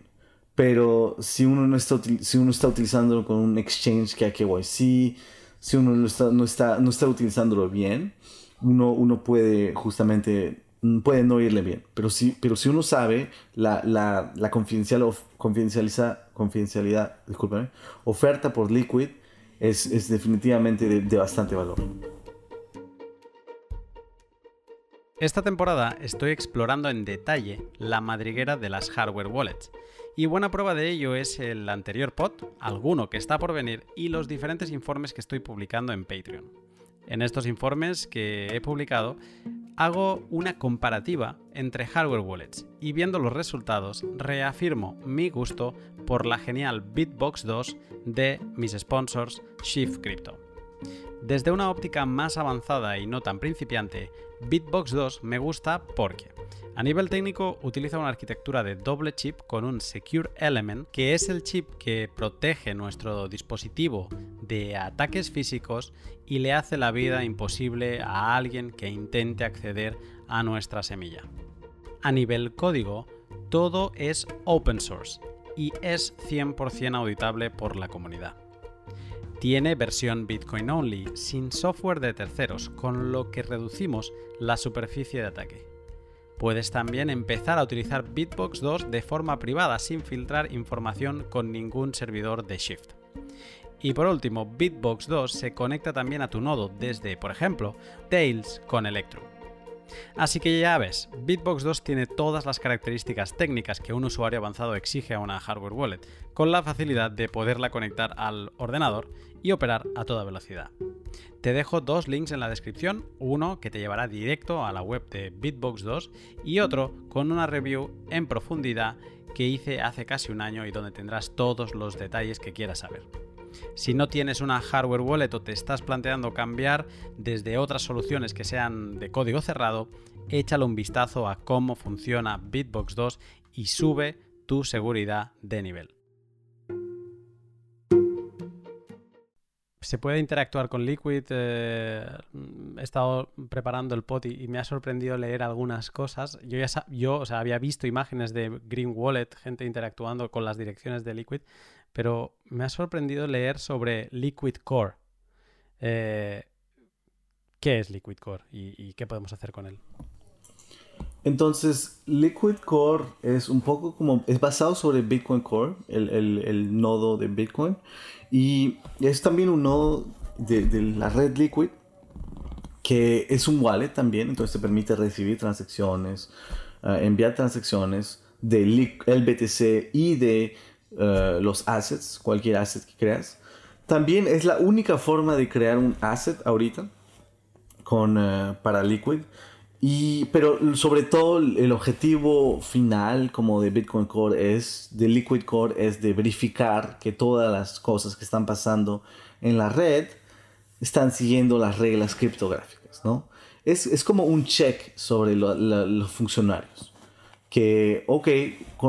Pero si uno no está, si uno está utilizándolo con un exchange que hay KYC, si uno no está, no está, no está utilizándolo bien, uno, uno puede justamente puede no irle bien. Pero si, pero si uno sabe la, la, confidencial, confidencialidad, oferta por Liquid es, es definitivamente de bastante valor. Esta temporada estoy explorando en detalle la madriguera de las hardware wallets. Y buena prueba de ello es el anterior pod, alguno que está por venir y los diferentes informes que estoy publicando en Patreon. En estos informes que he publicado hago una comparativa entre hardware wallets y viendo los resultados reafirmo mi gusto por la genial Bitbox 2 de mis sponsors Shift Crypto. Desde una óptica más avanzada y no tan principiante, Bitbox 2 me gusta porque a nivel técnico utiliza una arquitectura de doble chip con un Secure Element, que es el chip que protege nuestro dispositivo de ataques físicos y le hace la vida imposible a alguien que intente acceder a nuestra semilla. A nivel código, todo es open source y es 100% auditable por la comunidad. Tiene versión Bitcoin only, sin software de terceros, con lo que reducimos la superficie de ataque. Puedes también empezar a utilizar Bitbox 2 de forma privada sin filtrar información con ningún servidor de Shift. Y por último, Bitbox 2 se conecta también a tu nodo desde, por ejemplo, Tails con Electrum. Así que ya ves, Bitbox 2 tiene todas las características técnicas que un usuario avanzado exige a una hardware wallet, con la facilidad de poderla conectar al ordenador y operar a toda velocidad. Te dejo dos links en la descripción, uno que te llevará directo a la web de Bitbox 2 y otro con una review en profundidad que hice hace casi un año y donde tendrás todos los detalles que quieras saber. Si no tienes una hardware wallet o te estás planteando cambiar desde otras soluciones que sean de código cerrado, échale un vistazo a cómo funciona Bitbox 2 y sube tu seguridad de nivel. Se puede interactuar con Liquid. Eh, he estado preparando el pot y, me ha sorprendido leer algunas cosas. Yo ya yo, o sea, había visto imágenes de Green Wallet, gente interactuando con las direcciones de Liquid, pero me ha sorprendido leer sobre Liquid Core. Eh, ¿Qué es Liquid Core y, qué podemos hacer con él? Entonces, Liquid Core es un poco como, es basado sobre Bitcoin Core, el, nodo de Bitcoin, y es también un nodo de, la red Liquid, que es un wallet también, entonces te permite recibir transacciones, eh, enviar transacciones del BTC y de eh, los assets, cualquier asset que creas. También es la única forma de crear un asset ahorita con, eh, para Liquid. Y, pero sobre todo el objetivo final como de Bitcoin Core es, de Liquid Core, es de verificar que todas las cosas que están pasando en la red están siguiendo las reglas criptográficas, ¿no? Es, es como un check sobre los funcionarios. Que, ok,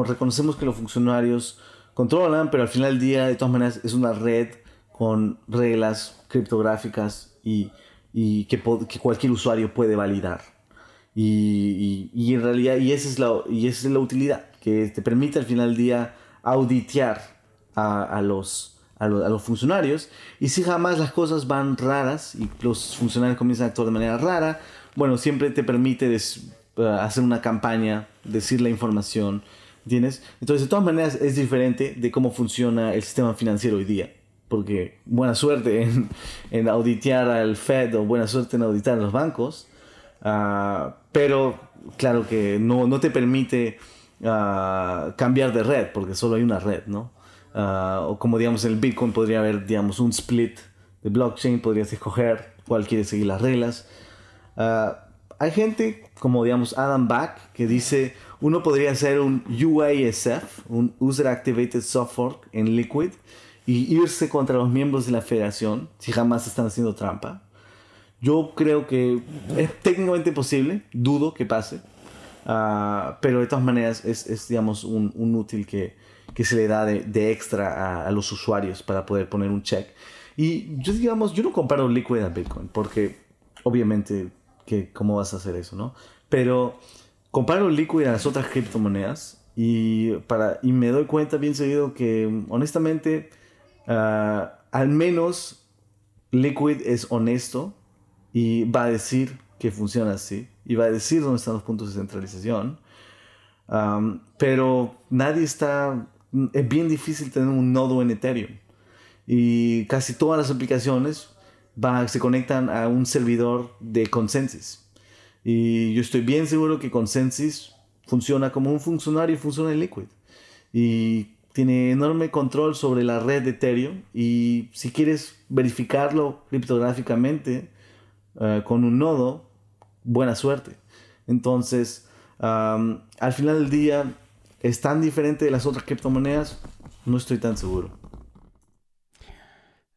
reconocemos que los funcionarios controlan, pero al final del día, de todas maneras, es una red con reglas criptográficas y, y que, que, cualquier usuario puede validar. Y, y, en realidad, y esa, es la, y esa es la utilidad, que te permite al final del día auditear a, a los, a, los funcionarios. Y si jamás las cosas van raras y los funcionarios comienzan a actuar de manera rara, bueno, siempre te permite eh, hacer una campaña, decir la información ¿Entiendes? Entonces, de todas maneras, es diferente de cómo funciona el sistema financiero hoy día. Porque buena suerte en, en auditear al Fed o buena suerte en auditar a los bancos. Ah, pero, claro que no, no te permite ah, cambiar de red, porque solo hay una red, ¿no? Ah, o como digamos en el Bitcoin podría haber, digamos, un split de blockchain, podrías escoger cuál quiere seguir las reglas. hay gente como digamos Adam Back que dice uno podría hacer un UASF, un User Activated Software en Liquid, y irse contra los miembros de la federación si jamás están haciendo trampa. Yo creo que es técnicamente posible, dudo que pase, ah, pero de todas maneras es, digamos, un, útil que, se le da de, extra a, los usuarios para poder poner un check. Y yo, digamos, yo no comparo Liquid a Bitcoin, porque obviamente, que, ¿cómo vas a hacer eso, no? Pero comparo Liquid a las otras criptomonedas y, para, y me doy cuenta bien seguido que honestamente ah, al menos Liquid es honesto y va a decir que funciona así y va a decir dónde están los puntos de centralización. pero nadie está, es bien difícil tener un nodo en Ethereum. Y casi todas las aplicaciones va, se conectan a un servidor de Consensus. Y yo estoy bien seguro que Consensus funciona como un funcionario funciona en Liquid. Y tiene enorme control sobre la red de Ethereum. Y si quieres verificarlo criptográficamente eh, con un nodo, buena suerte. Entonces, al final del día, ¿es tan diferente de las otras criptomonedas? No estoy tan seguro.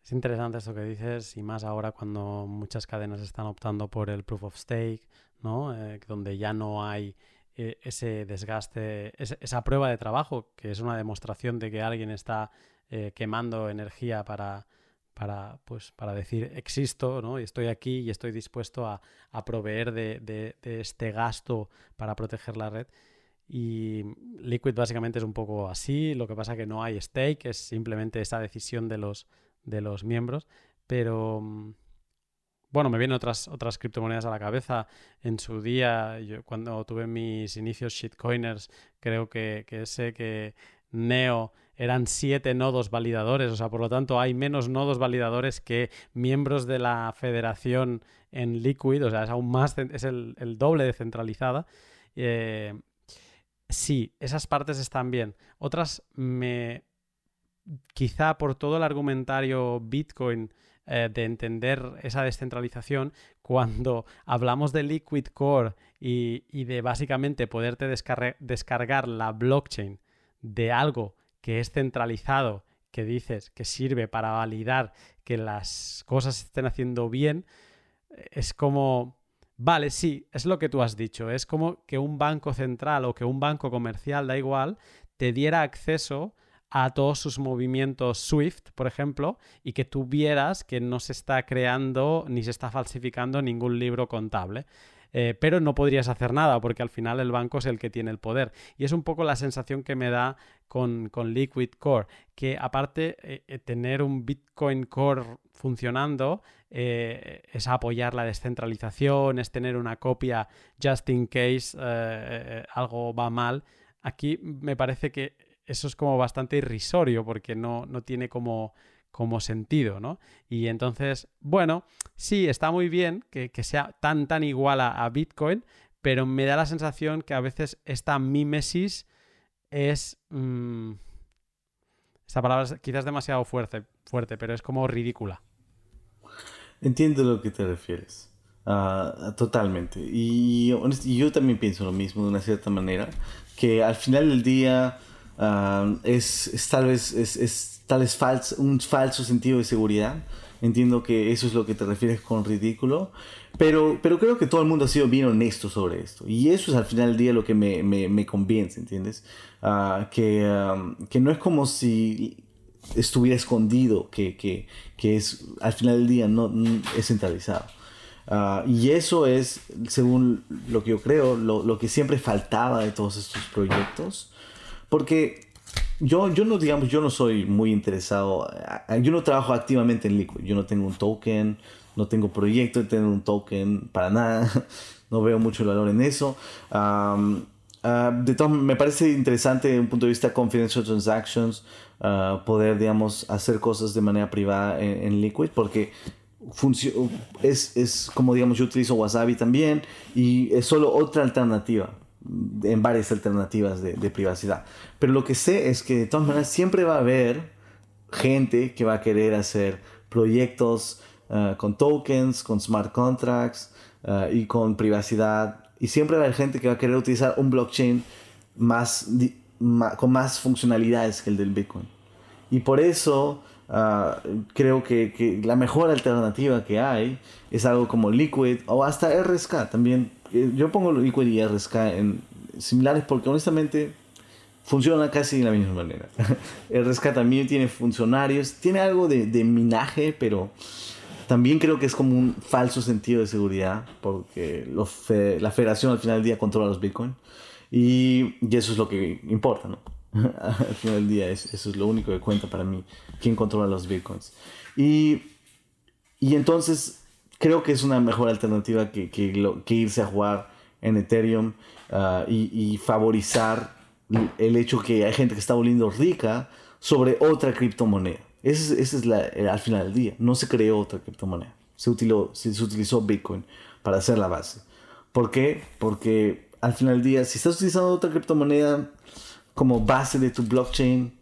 Es interesante esto que dices y más ahora cuando muchas cadenas están optando por el proof of stake, ¿no? Eh, donde ya no hay eh, ese desgaste, esa prueba de trabajo, que es una demostración de que alguien está quemando energía para, para, pues, para decir existo, ¿no? Estoy aquí y estoy dispuesto a, proveer de, de, este gasto para proteger la red. Y Liquid básicamente es un poco así, lo que pasa que no hay stake, es simplemente esa decisión de los, de los miembros, pero mm, bueno, me vienen otras, otras criptomonedas a la cabeza. En su día, yo, cuando tuve mis inicios shitcoiners, creo que, que sé que Neo eran siete nodos validadores, o sea, por lo tanto hay menos nodos validadores que miembros de la federación en Liquid, o sea, es aún más, es el, doble de centralizada. Eh, sí, esas partes están bien. Otras me, quizá por todo el argumentario Bitcoin eh, de entender esa descentralización, cuando hablamos de Liquid Core y, de básicamente poderte descargar la blockchain de algo que es centralizado, que dices que sirve para validar que las cosas estén haciendo bien, es como, vale, sí, es lo que tú has dicho, es como que un banco central o que un banco comercial, da igual, te diera acceso a todos sus movimientos SWIFT, por ejemplo, y que tú vieras que no se está creando ni se está falsificando ningún libro contable. Eh, pero no podrías hacer nada porque al final el banco es el que tiene el poder. Y es un poco la sensación que me da con, Liquid Core, que aparte de eh, tener un Bitcoin Core funcionando eh, es apoyar la descentralización, es tener una copia just in case algo va mal. Aquí me parece que eso es como bastante irrisorio porque no, no tiene como, como sentido, ¿no? Y entonces, bueno, sí, está muy bien que, sea tan, tan igual a, Bitcoin, pero me da la sensación que a veces esta mímesis es... Mm, esta palabra es quizás demasiado fuerte, fuerte, pero es como ridícula. Entiendo lo que te refieres. Ah, totalmente. Y, y, yo también pienso lo mismo de una cierta manera, que al final del día es, tal vez, es, tal vez un falso sentido de seguridad. Entiendo que eso es lo que te refieres con ridículo, pero, pero creo que todo el mundo ha sido bien honesto sobre esto. Y eso es al final del día lo que me, me, convence, ¿entiendes? Ah, que, que no es como si estuviera escondido, que, que, que, es al final del día no, es centralizado. Ah, y eso es, según lo que yo creo, lo, lo, que siempre faltaba de todos estos proyectos. Porque yo, yo no, digamos, yo no soy muy interesado, yo no trabajo activamente en Liquid, yo no tengo un token, no tengo proyecto de tener un token para nada, no veo mucho valor en eso. Ah, de todo, me parece interesante desde un punto de vista confidential transactions uh, poder, digamos, hacer cosas de manera privada en, Liquid porque es, es como, digamos, yo utilizo Wasabi también y es solo otra alternativa en varias alternativas de, privacidad. Pero lo que sé es que de todas maneras siempre va a haber gente que va a querer hacer proyectos uh, con tokens, con smart contracts uh, y con privacidad. Y siempre va a haber gente que va a querer utilizar un blockchain más, con más funcionalidades que el del Bitcoin. Y por eso uh, creo que, que, la mejor alternativa que hay es algo como Liquid o hasta RSK también yo pongo Liquid y RSK en similares porque honestamente funciona casi de la misma manera. RSK también tiene funcionarios, tiene algo de, de, minaje, pero también creo que es como un falso sentido de seguridad porque la federación al final del día controla los Bitcoin y, y eso es lo que importa, ¿no? al final del día es, eso es lo único que cuenta para mí, quién controla los Bitcoins. Y, y entonces creo que es una mejor alternativa que, que, irse a jugar en Ethereum ah, y, favorizar el hecho que hay gente que está volviendo rica sobre otra criptomoneda. Ese, es la, al final del día. No se creó otra criptomoneda. Se, utilizó, se, utilizó Bitcoin para hacer la base. ¿Por qué? Porque al final del día, si estás utilizando otra criptomoneda como base de tu blockchain,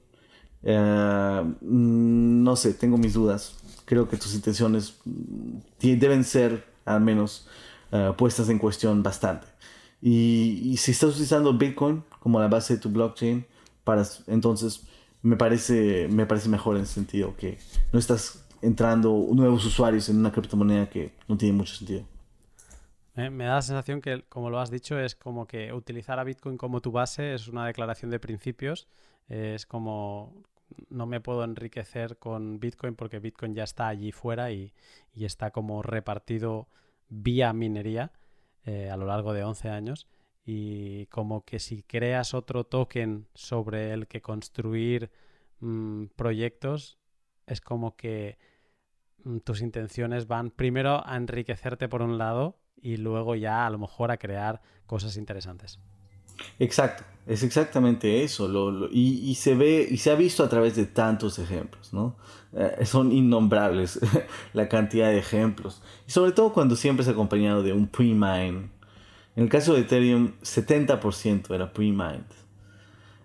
eh, mm, no sé, tengo mis dudas. Creo que tus intenciones mm, deben ser al menos eh, puestas en cuestión bastante. Y, si estás utilizando Bitcoin como la base de tu blockchain, para, entonces me parece, me parece mejor en ese sentido que no estás entrando nuevos usuarios en una criptomoneda que no tiene mucho sentido. Me da la sensación que, como lo has dicho, es como que utilizar a Bitcoin como tu base es una declaración de principios. es como no me puedo enriquecer con Bitcoin porque Bitcoin ya está allí fuera y, está como repartido vía minería eh, a lo largo de 11 años. Y como que si creas otro token sobre el que construir mm, proyectos, es como que mm, tus intenciones van primero a enriquecerte por un lado y luego ya a lo mejor a crear cosas interesantes. Exacto, es exactamente eso. y, se ve y se ha visto a través de tantos ejemplos, ¿no? Eh, son innombrables la cantidad de ejemplos. Y sobre todo cuando siempre es acompañado de un pre-mine. En el caso de Ethereum, 70% era pre-mined.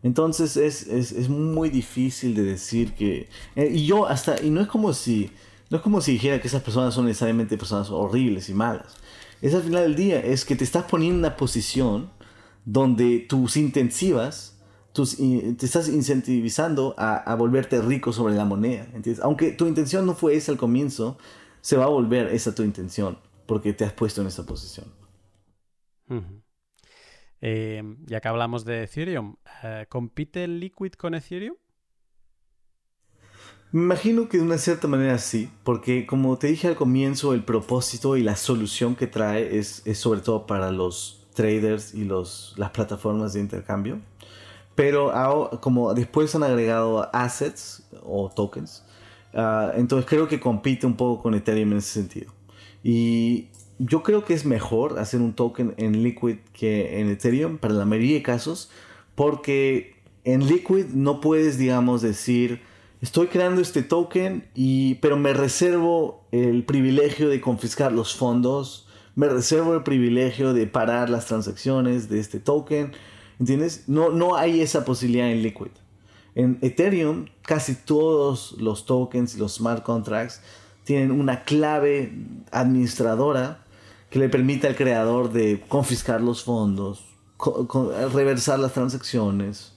Entonces es, es, muy difícil de decir que... Eh, y yo hasta... Y no es como si... No es como si dijera que esas personas son necesariamente personas horribles y malas es al final del día, es que te estás poniendo en una posición donde tus intensivas, tus, te estás incentivizando a, volverte rico sobre la moneda. ¿entiendes? Aunque tu intención no fue esa al comienzo, se va a volver esa tu intención porque te has puesto en esa posición. Eh, ya que hablamos de Ethereum, eh, ¿compite Liquid con Ethereum? Me imagino que de una cierta manera sí, porque como te dije al comienzo, el propósito y la solución que trae es, sobre todo para los traders y los, las plataformas de intercambio. Pero como después han agregado assets o tokens, ah, entonces creo que compite un poco con Ethereum en ese sentido. Y yo creo que es mejor hacer un token en Liquid que en Ethereum para la mayoría de casos, porque en Liquid no puedes, digamos, decir estoy creando este token, y, pero me reservo el privilegio de confiscar los fondos, me reservo el privilegio de parar las transacciones de este token, ¿entiendes? No, no hay esa posibilidad en Liquid. En Ethereum, casi todos los tokens y los smart contracts tienen una clave administradora que le permite al creador de confiscar los fondos, reversar las transacciones,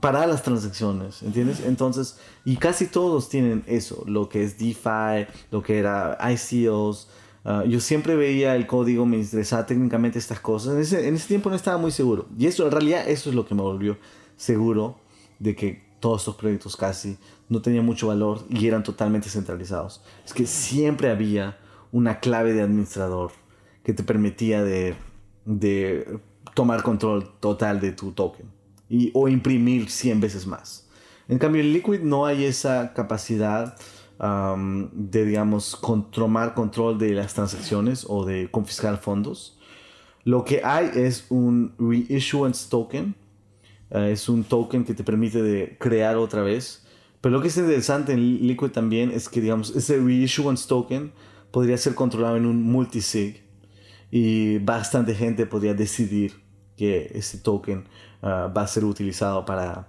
para las transacciones, ¿entiendes? Entonces, y casi todos tienen eso, lo que es DeFi, lo que era ICOs. Ah, yo siempre veía el código, me interesaba técnicamente estas cosas. En ese, en ese tiempo no estaba muy seguro. Y eso, en realidad, eso es lo que me volvió seguro de que todos estos proyectos casi no tenían mucho valor y eran totalmente centralizados. Es que siempre había una clave de administrador que te permitía de, de tomar control total de tu token o imprimir 100 veces más. En cambio, en Liquid no hay esa capacidad de, digamos, tomar control de las transacciones o de confiscar fondos. Lo que hay es un reissuance token. Eh, es un token que te permite de crear otra vez. Pero lo que es interesante en Liquid también es que, digamos, ese reissuance token podría ser controlado en un multisig. Y bastante gente podría decidir que ese token Ah, va a ser utilizado para,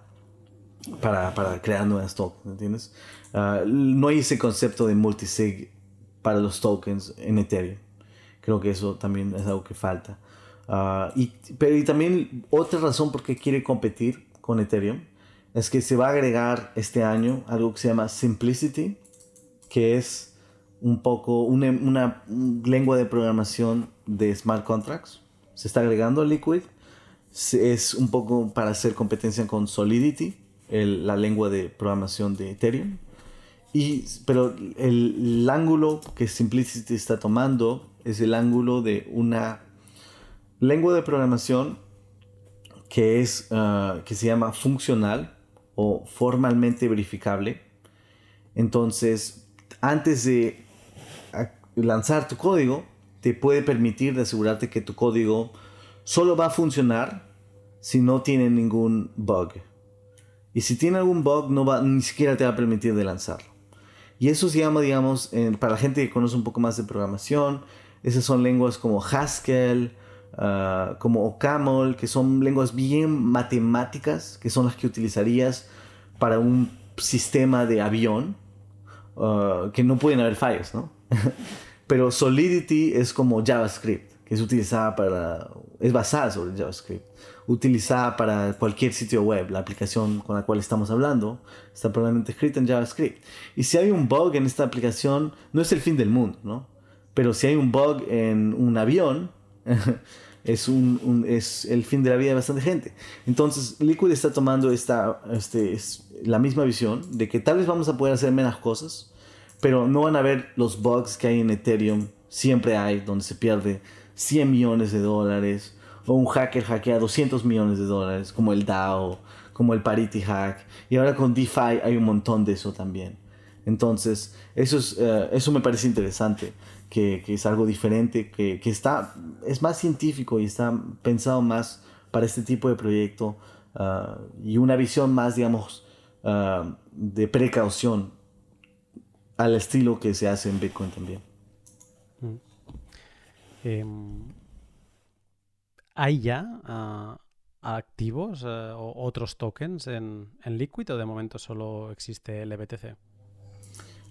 para, para crear nuevas tokens, ¿entiendes? Ah, no hay ese concepto de multisig para los tokens en Ethereum. Creo que eso también es algo que falta. Uh, y, pero y también otra razón por qué quiere competir con Ethereum es que se va a agregar este año algo que se llama Simplicity, que es un poco una, una lengua de programación de smart contracts. Se está agregando a Liquid es un poco para hacer competencia con Solidity, la lengua de programación de Ethereum. Pero el, ángulo que Simplicity está tomando es el ángulo de una lengua de programación que, es, ah, que se llama funcional o formalmente verificable. Entonces, antes de lanzar tu código, te puede permitir de asegurarte que tu código solo va a funcionar si no tiene ningún bug. Y si tiene algún bug, no va, ni siquiera te va a permitir de lanzarlo. Y eso se llama, digamos, para la gente que conoce un poco más de programación, esas son lenguas como Haskell, ah, como OCaml, que son lenguas bien matemáticas, que son las que utilizarías para un sistema de avión, ah, que no pueden haber fallos, ¿no? Pero Solidity es como JavaScript, que es utilizada para, es basada sobre JavaScript, utilizada para cualquier sitio web. La aplicación con la cual estamos hablando está probablemente escrita en JavaScript. Y si hay un bug en esta aplicación, no es el fin del mundo, ¿no? Pero si hay un bug en un avión, es, un, es el fin de la vida de bastante gente. Entonces, Liquid está tomando esta, este, es la misma visión de que tal vez vamos a poder hacer menos cosas, pero no van a ver los bugs que hay en Ethereum. Siempre hay, donde se pierde 100 millones de dólares, un hacker hackea 200 millones de dólares, como el DAO, como el Parity Hack, y ahora con DeFi hay un montón de eso también. Entonces, eso, es, eh, eso me parece interesante, que, que es algo diferente, que, que, está, es más científico y está pensado más para este tipo de proyecto uh, y una visión más, digamos, uh, de precaución al estilo que se hace en Bitcoin también. Mm. Em, ¿Hay ya uh, activos uh, o otros tokens en, en, Liquid o de momento solo existe el EBTC?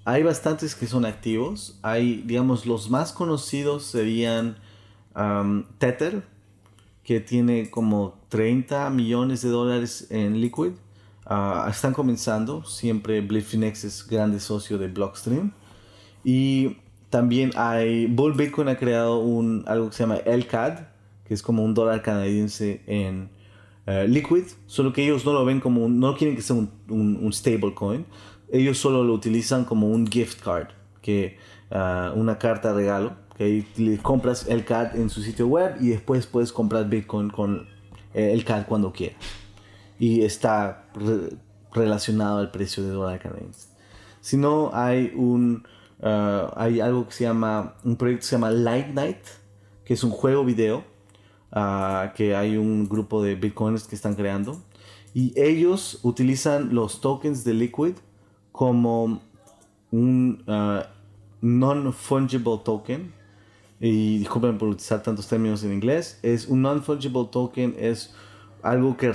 Hay bastantes que son activos. Hay, digamos, los más conocidos serían Tether, que tiene como 30 millones de dólares en Liquid. Ah, están comenzando. Siempre Blipfinex es grande socio de Blockstream. Y también hay. Bull Bitcoin ha creado un, algo que se llama LCAD, que es como un dólar canadiense en eh, Liquid. Solo que ellos no lo ven como. no quieren que sea un, un, stablecoin. Ellos solo lo utilizan como un gift card, que ah, una carta regalo. Que le compras el CAD en su sitio web y después puedes comprar Bitcoin con el CAD cuando quieras y está relacionado al precio de dólar canadiense. Si no, hay un uh, hay algo que se llama un proyecto que se llama Light Night, que es un juego video uh, que hay un grupo de bitcoins que están creando y ellos utilizan los tokens de Liquid como un uh, non-fungible token. Y disculpen por utilizar tantos términos en inglés. Es un non-fungible token, es algo que,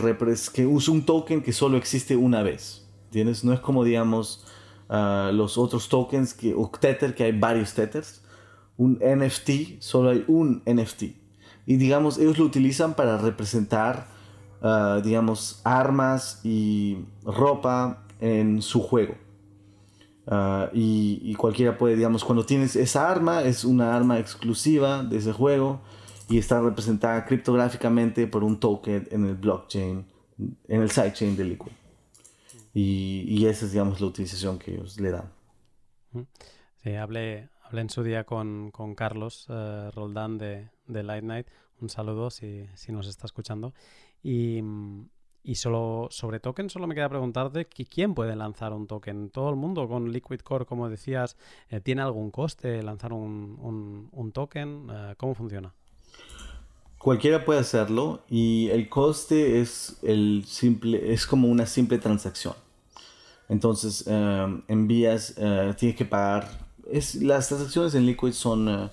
que usa un token que solo existe una vez. ¿Tienes? No es como, digamos, ah, los otros tokens, que, o Tether, que hay varios Tethers. Un NFT, solo hay un NFT. Y digamos, ellos lo utilizan para representar, ah, digamos, armas y ropa en su juego. Ah, y, cualquiera puede, digamos, cuando tienes esa arma, es una arma exclusiva de ese juego y está representada criptográficamente por un token en el blockchain, en el sidechain de Liquid. Y, esa es, digamos, la utilización que ellos le dan. Sí, hablé, hablé en su día con, con Carlos uh, Roldán de, de Light Night. Un saludo si, si nos está escuchando. Y, y solo sobre token, solo me queda preguntarte quién puede lanzar un token. Todo el mundo con Liquid Core, como decías, eh, ¿tiene algún coste lanzar un, un, token? Uh, ¿Cómo funciona? Cualquiera puede hacerlo y el coste es, el simple, es como una simple transacción. Entonces em, envías, uh, tienes que pagar. Es, las transacciones en Liquid son, eh,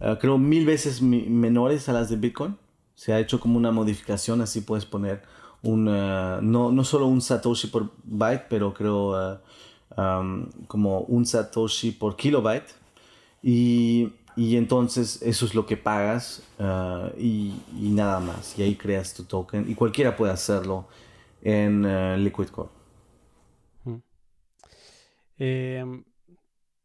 eh, creo, mil veces menores a las de Bitcoin. Se ha hecho como una modificación, así puedes poner un, no, no solo un Satoshi por byte, pero creo em, como un Satoshi por kilobyte. Y y entonces eso es lo que pagas y, nada más. Y ahí creas tu token. Y cualquiera puede hacerlo en Liquid Core. Eh,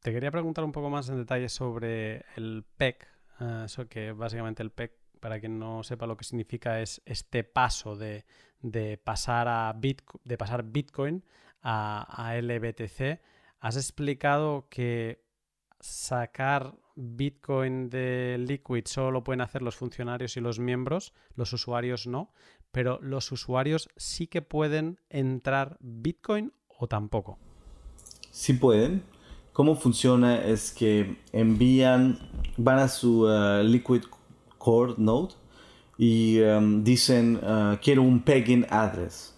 te quería preguntar un poco más en detalle sobre el PEC. Uh, eso que básicamente el PEC, para quien no sepa lo que significa, es este paso de, de pasar, a Bitcoin, de pasar Bitcoin a, a LBTC. Has explicado que sacar Bitcoin de Liquid solo lo pueden hacer los funcionarios y los miembros, los usuarios no, pero los usuarios sí que pueden entrar Bitcoin o tampoco. Sí pueden. Cómo funciona es que envían, van a su uh, Liquid Core Node y um, dicen, uh, quiero un pegging address.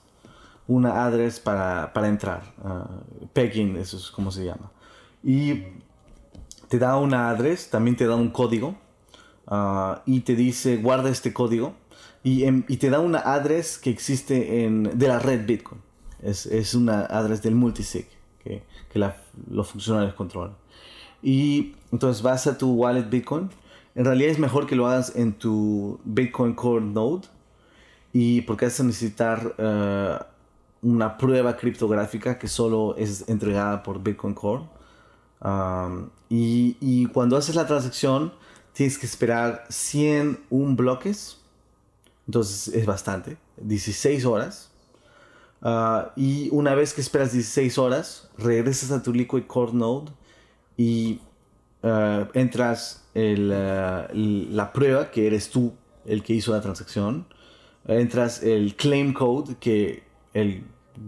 Una address para, para entrar. Uh, pegging, eso es como se llama. Y te da una address, también te da un código. y te dice, guarda este código. Y, y, te da una address que existe en, de la red Bitcoin. Es, es una address del multisig que, que la, los funcionarios controlan. Y entonces vas a tu wallet Bitcoin. En realidad es mejor que lo hagas en tu Bitcoin Core Node. Y porque vas a necesitar eh, una prueba criptográfica que solo es entregada por Bitcoin Core. Um, y, y, cuando haces la transacción, tienes que esperar 101 bloques. Entonces es bastante. 16 horas. Ah, y una vez que esperas 16 horas, regresas a tu Liquid Core Node y uh, entras el, uh, la prueba que eres tú el que hizo la transacción. Entras el claim code que el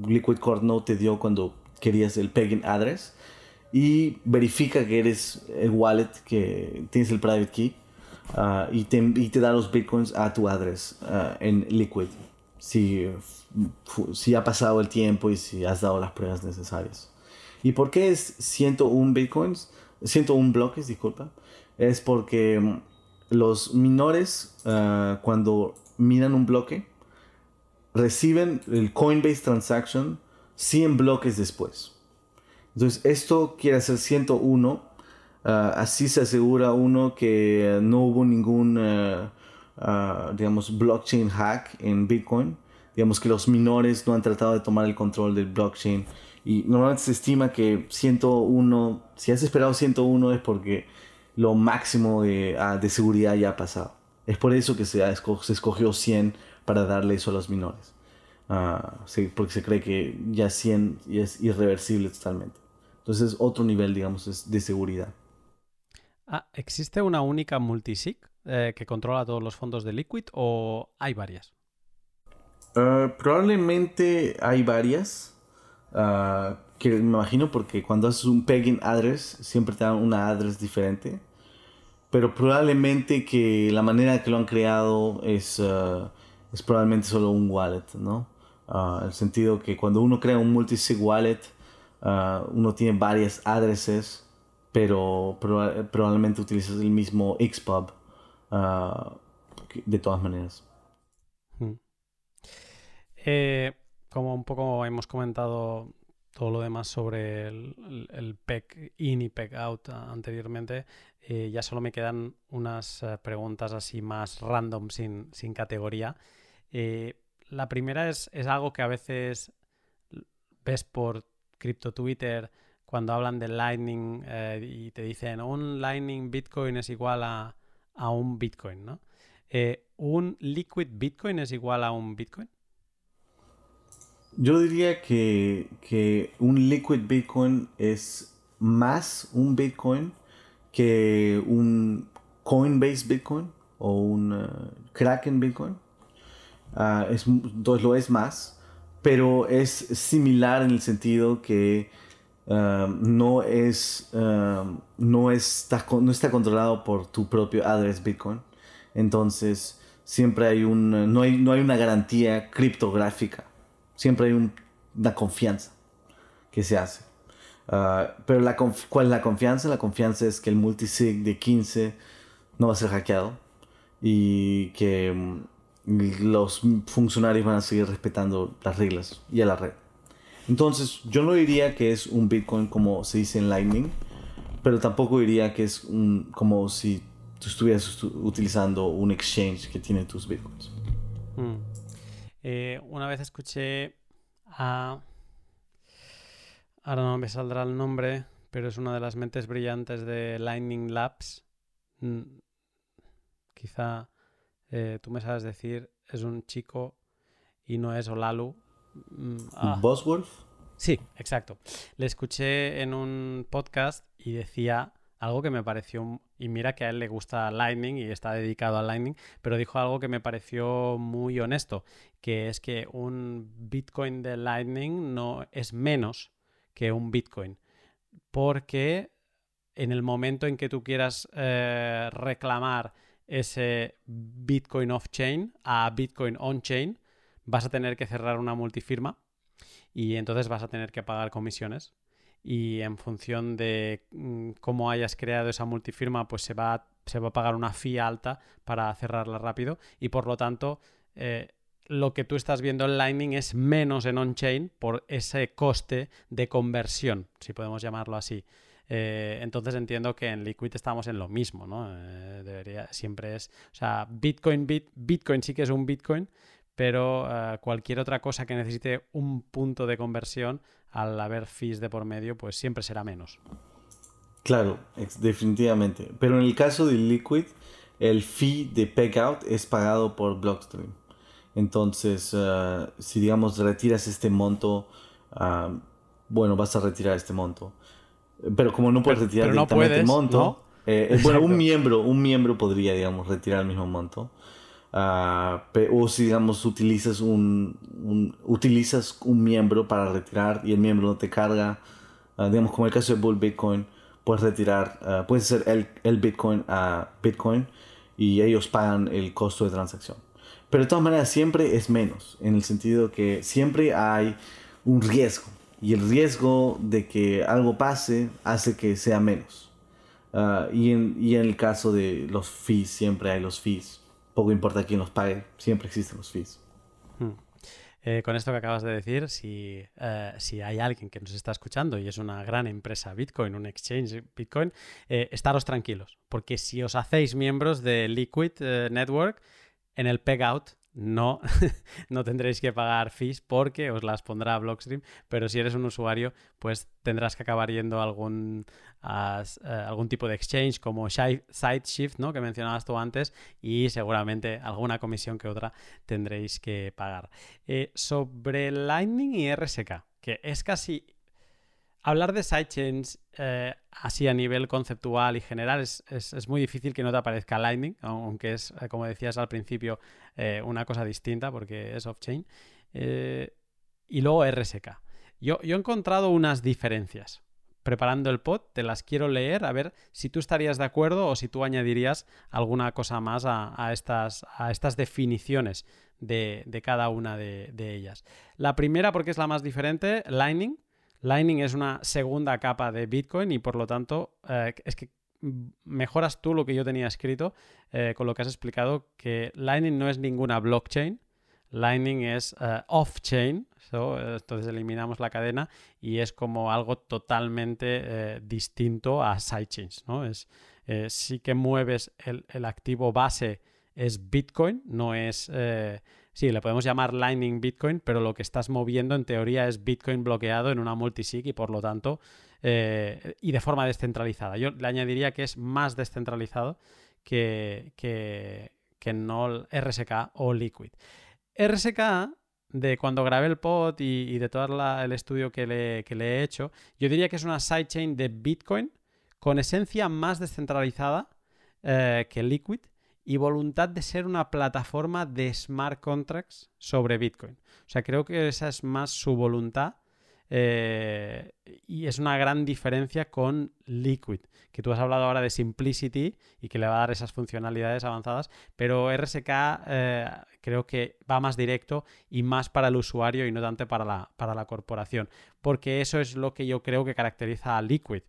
Liquid Core Node te dio cuando querías el pegging address y verifica que eres el wallet que tienes el private key y, te, da los bitcoins a tu address en Liquid si, si ha pasado el tiempo y si has dado las pruebas necesarias. ¿Y por qué es 101 bitcoins? 101 bloques, disculpa. Es porque mm, los minores, ah, cuando minan un bloque, reciben el Coinbase Transaction 100 bloques después. Entonces, esto quiere hacer 101. Ah, así se asegura uno que no hubo ningún ah, Ah, digamos, blockchain hack en Bitcoin. Digamos que los minores no han tratado de tomar el control del blockchain. Y normalmente se estima que 101, si has esperado 101 es porque lo máximo de, ah, de seguridad ya ha pasado. Es por eso que se, escogió 100 para darle eso a los minores. Uh, porque se cree que ya 100 es irreversible totalmente. Entonces, otro nivel, digamos, de seguridad. Ah, ¿Existe una única multisig? Eh, que controla todos los fondos de Liquid o hay varias? Eh, probablemente hay varias. Ah, que me imagino porque cuando haces un pegging address siempre te dan una address diferente. Pero probablemente que la manera que lo han creado es, ah, es probablemente solo un wallet, ¿no? Uh, el sentido que cuando uno crea un multisig wallet, uno tiene varias addresses, pero probablemente utilizas el mismo Xpub Ah, de todas maneras. Hmm. Eh, como un poco hemos comentado todo lo demás sobre el, el, PEC in y PEC out anteriormente, eh, ya solo me quedan unas eh, preguntas así más random, sin, categoría. la primera es, es, algo que a veces ves por cripto Twitter cuando hablan de Lightning y te dicen un Lightning Bitcoin es igual a a un Bitcoin, ¿no? Eh, ¿Un liquid Bitcoin es igual a un Bitcoin? Yo diría que, un liquid Bitcoin es más un Bitcoin que un Coinbase Bitcoin o un uh, Kraken Bitcoin. Uh, es, lo es más, pero es similar en el sentido que No, es, um, no, está, no está controlado por tu propio address Bitcoin. Entonces, siempre hay, un, no hay, no hay una garantía criptográfica. Siempre hay una confianza que se hace. Uh, pero la ¿cuál es la confianza? La confianza es que el multisig de 15 no va a ser hackeado y que um, los funcionarios van a seguir respetando las reglas y a la red. Entonces, yo no diría que es un Bitcoin como se dice en Lightning, pero tampoco diría que es un, como si tú estuvieras utilizando un exchange que tiene tus Bitcoins. Hmm. Eh, una vez escuché a... Ahora no me saldrá el nombre, pero es una de las mentes brillantes de Lightning Labs. Mm, quizá eh, tú me sabes decir, es un chico y no es Olalu, ah. Bosworth. Sí, exacto. Le escuché en un podcast y decía algo que me pareció, y mira que a él le gusta Lightning y está dedicado a Lightning, pero dijo algo que me pareció muy honesto, que es que un Bitcoin de Lightning no es menos que un Bitcoin. porque en el momento en que tú quieras eh, reclamar ese Bitcoin off-chain a Bitcoin on-chain, vas a tener que cerrar una multifirma y entonces vas a tener que pagar comisiones. Y en función de mm, cómo hayas creado esa multifirma, pues se va, se va a pagar una fee alta para cerrarla rápido y por lo tanto eh, lo que tú estás viendo en Lightning es menos en on-chain por ese coste de conversión, si podemos llamarlo así. Eh, entonces entiendo que en Liquid estamos en lo mismo, ¿no? Eh, debería, siempre es, o sea, Bitcoin, Bitcoin sí que es un Bitcoin, pero eh, cualquier otra cosa que necesite un punto de conversión, al haber fees de por medio, pues siempre será menos. Claro, definitivamente. Pero en el caso de Liquid, el fee de Pegout es pagado por Blockstream. Entonces, si digamos retiras este monto, bueno, vas a retirar este monto. Pero como no puedes retirar directamente el monto, eh, bueno, un miembro, un miembro podría, digamos, retirar el mismo monto. Ah, o si, digamos, utilizas un, utilizas un miembro para retirar y el miembro no te carga, uh, digamos, como el caso de Bull Bitcoin, puedes retirar, uh, puedes hacer el, el Bitcoin a Bitcoin y ellos pagan el costo de transacción. Pero de todas maneras, siempre es menos, en el sentido que siempre hay un riesgo y el riesgo de que algo pase hace que sea menos. Y, en, y, en, el caso de los fees, siempre hay los fees. Poco importa quién los pague, siempre existen los fees. Hmm. Eh, con esto que acabas de decir, si, eh, si, hay alguien que nos está escuchando y es una gran empresa Bitcoin, un exchange Bitcoin, eh, estaros tranquilos, porque si os hacéis miembros de Liquid Network, en el Pegout no, no tendréis que pagar fees porque os las pondrá Blockstream, pero si eres un usuario, pues tendrás que acabar yendo a algún, eh, algún tipo de exchange como SideShift, ¿no? que mencionabas tú antes, y seguramente alguna comisión que otra tendréis que pagar. Eh, sobre Lightning y RSK, que es casi hablar de sidechains eh, así a nivel conceptual y general es, muy difícil que no te aparezca Lightning, aunque es, eh, como decías al principio, eh, una cosa distinta porque es off-chain. y luego RSK. Yo, yo, he encontrado unas diferencias. Preparando el pod, te las quiero leer a ver si tú estarías de acuerdo o si tú añadirías alguna cosa más a, estas, a estas, definiciones de, cada una de, de ellas. La primera, porque es la más diferente, Lightning Lightning es una segunda capa de Bitcoin y por lo tanto eh, es que mejoras tú lo que yo tenía escrito eh, con lo que has explicado, que Lightning no es ninguna blockchain, Lightning es eh, off-chain, entonces eliminamos la cadena y es como algo totalmente distinto a sidechains. ¿no? Es, sí que mueves el, el, activo base es Bitcoin, no es sí, le podemos llamar Lightning Bitcoin, pero lo que estás moviendo en teoría es Bitcoin bloqueado en una multisig y por lo tanto, eh, y de forma descentralizada. Yo le añadiría que es más descentralizado que, que, no RSK o Liquid. RSK de cuando grabé el pod y, de todo el estudio que le, que le, he hecho, yo diría que es una sidechain de Bitcoin con esencia más descentralizada eh, que Liquid y voluntad de ser una plataforma de smart contracts sobre Bitcoin. O sea, creo que esa es más su voluntad eh, y es una gran diferencia con Liquid, que tú has hablado ahora de Simplicity y que le va a dar esas funcionalidades avanzadas, pero RSK eh, creo que va más directo y más para el usuario y no tanto para la, para la corporación, porque eso es lo que yo creo que caracteriza a Liquid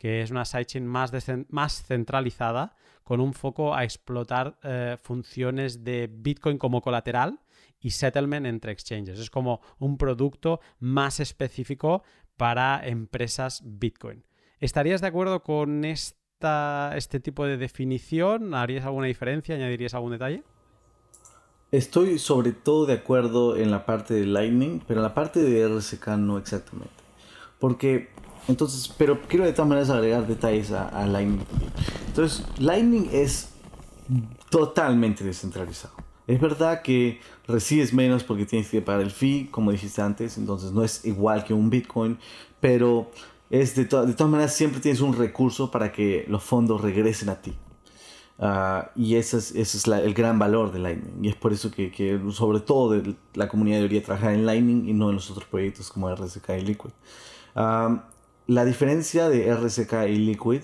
que es una sidechain más, más centralizada, con un foco a explotar eh, funciones de Bitcoin como colateral y settlement entre exchanges. Es como un producto más específico para empresas Bitcoin. ¿Estarías de acuerdo con esta, este tipo de definición? ¿Harías alguna diferencia? ¿Añadirías algún detalle? Estoy sobre todo de acuerdo en la parte de Lightning, pero en la parte de RSK no exactamente. Porque entonces, pero quiero de todas maneras agregar detalles a, Lightning. Entonces, Lightning es totalmente descentralizado. Es verdad que recibes menos porque tienes que pagar el fee, como dijiste antes, entonces no es igual que un Bitcoin, pero es de, de todas maneras siempre tienes un recurso para que los fondos regresen a ti. Ah, y ese es, ese es el gran valor de Lightning. Y es por eso que, que, sobre todo la comunidad debería trabajar en Lightning y no en los otros proyectos como RSK y Liquid. Ah, la diferencia de RSK y Liquid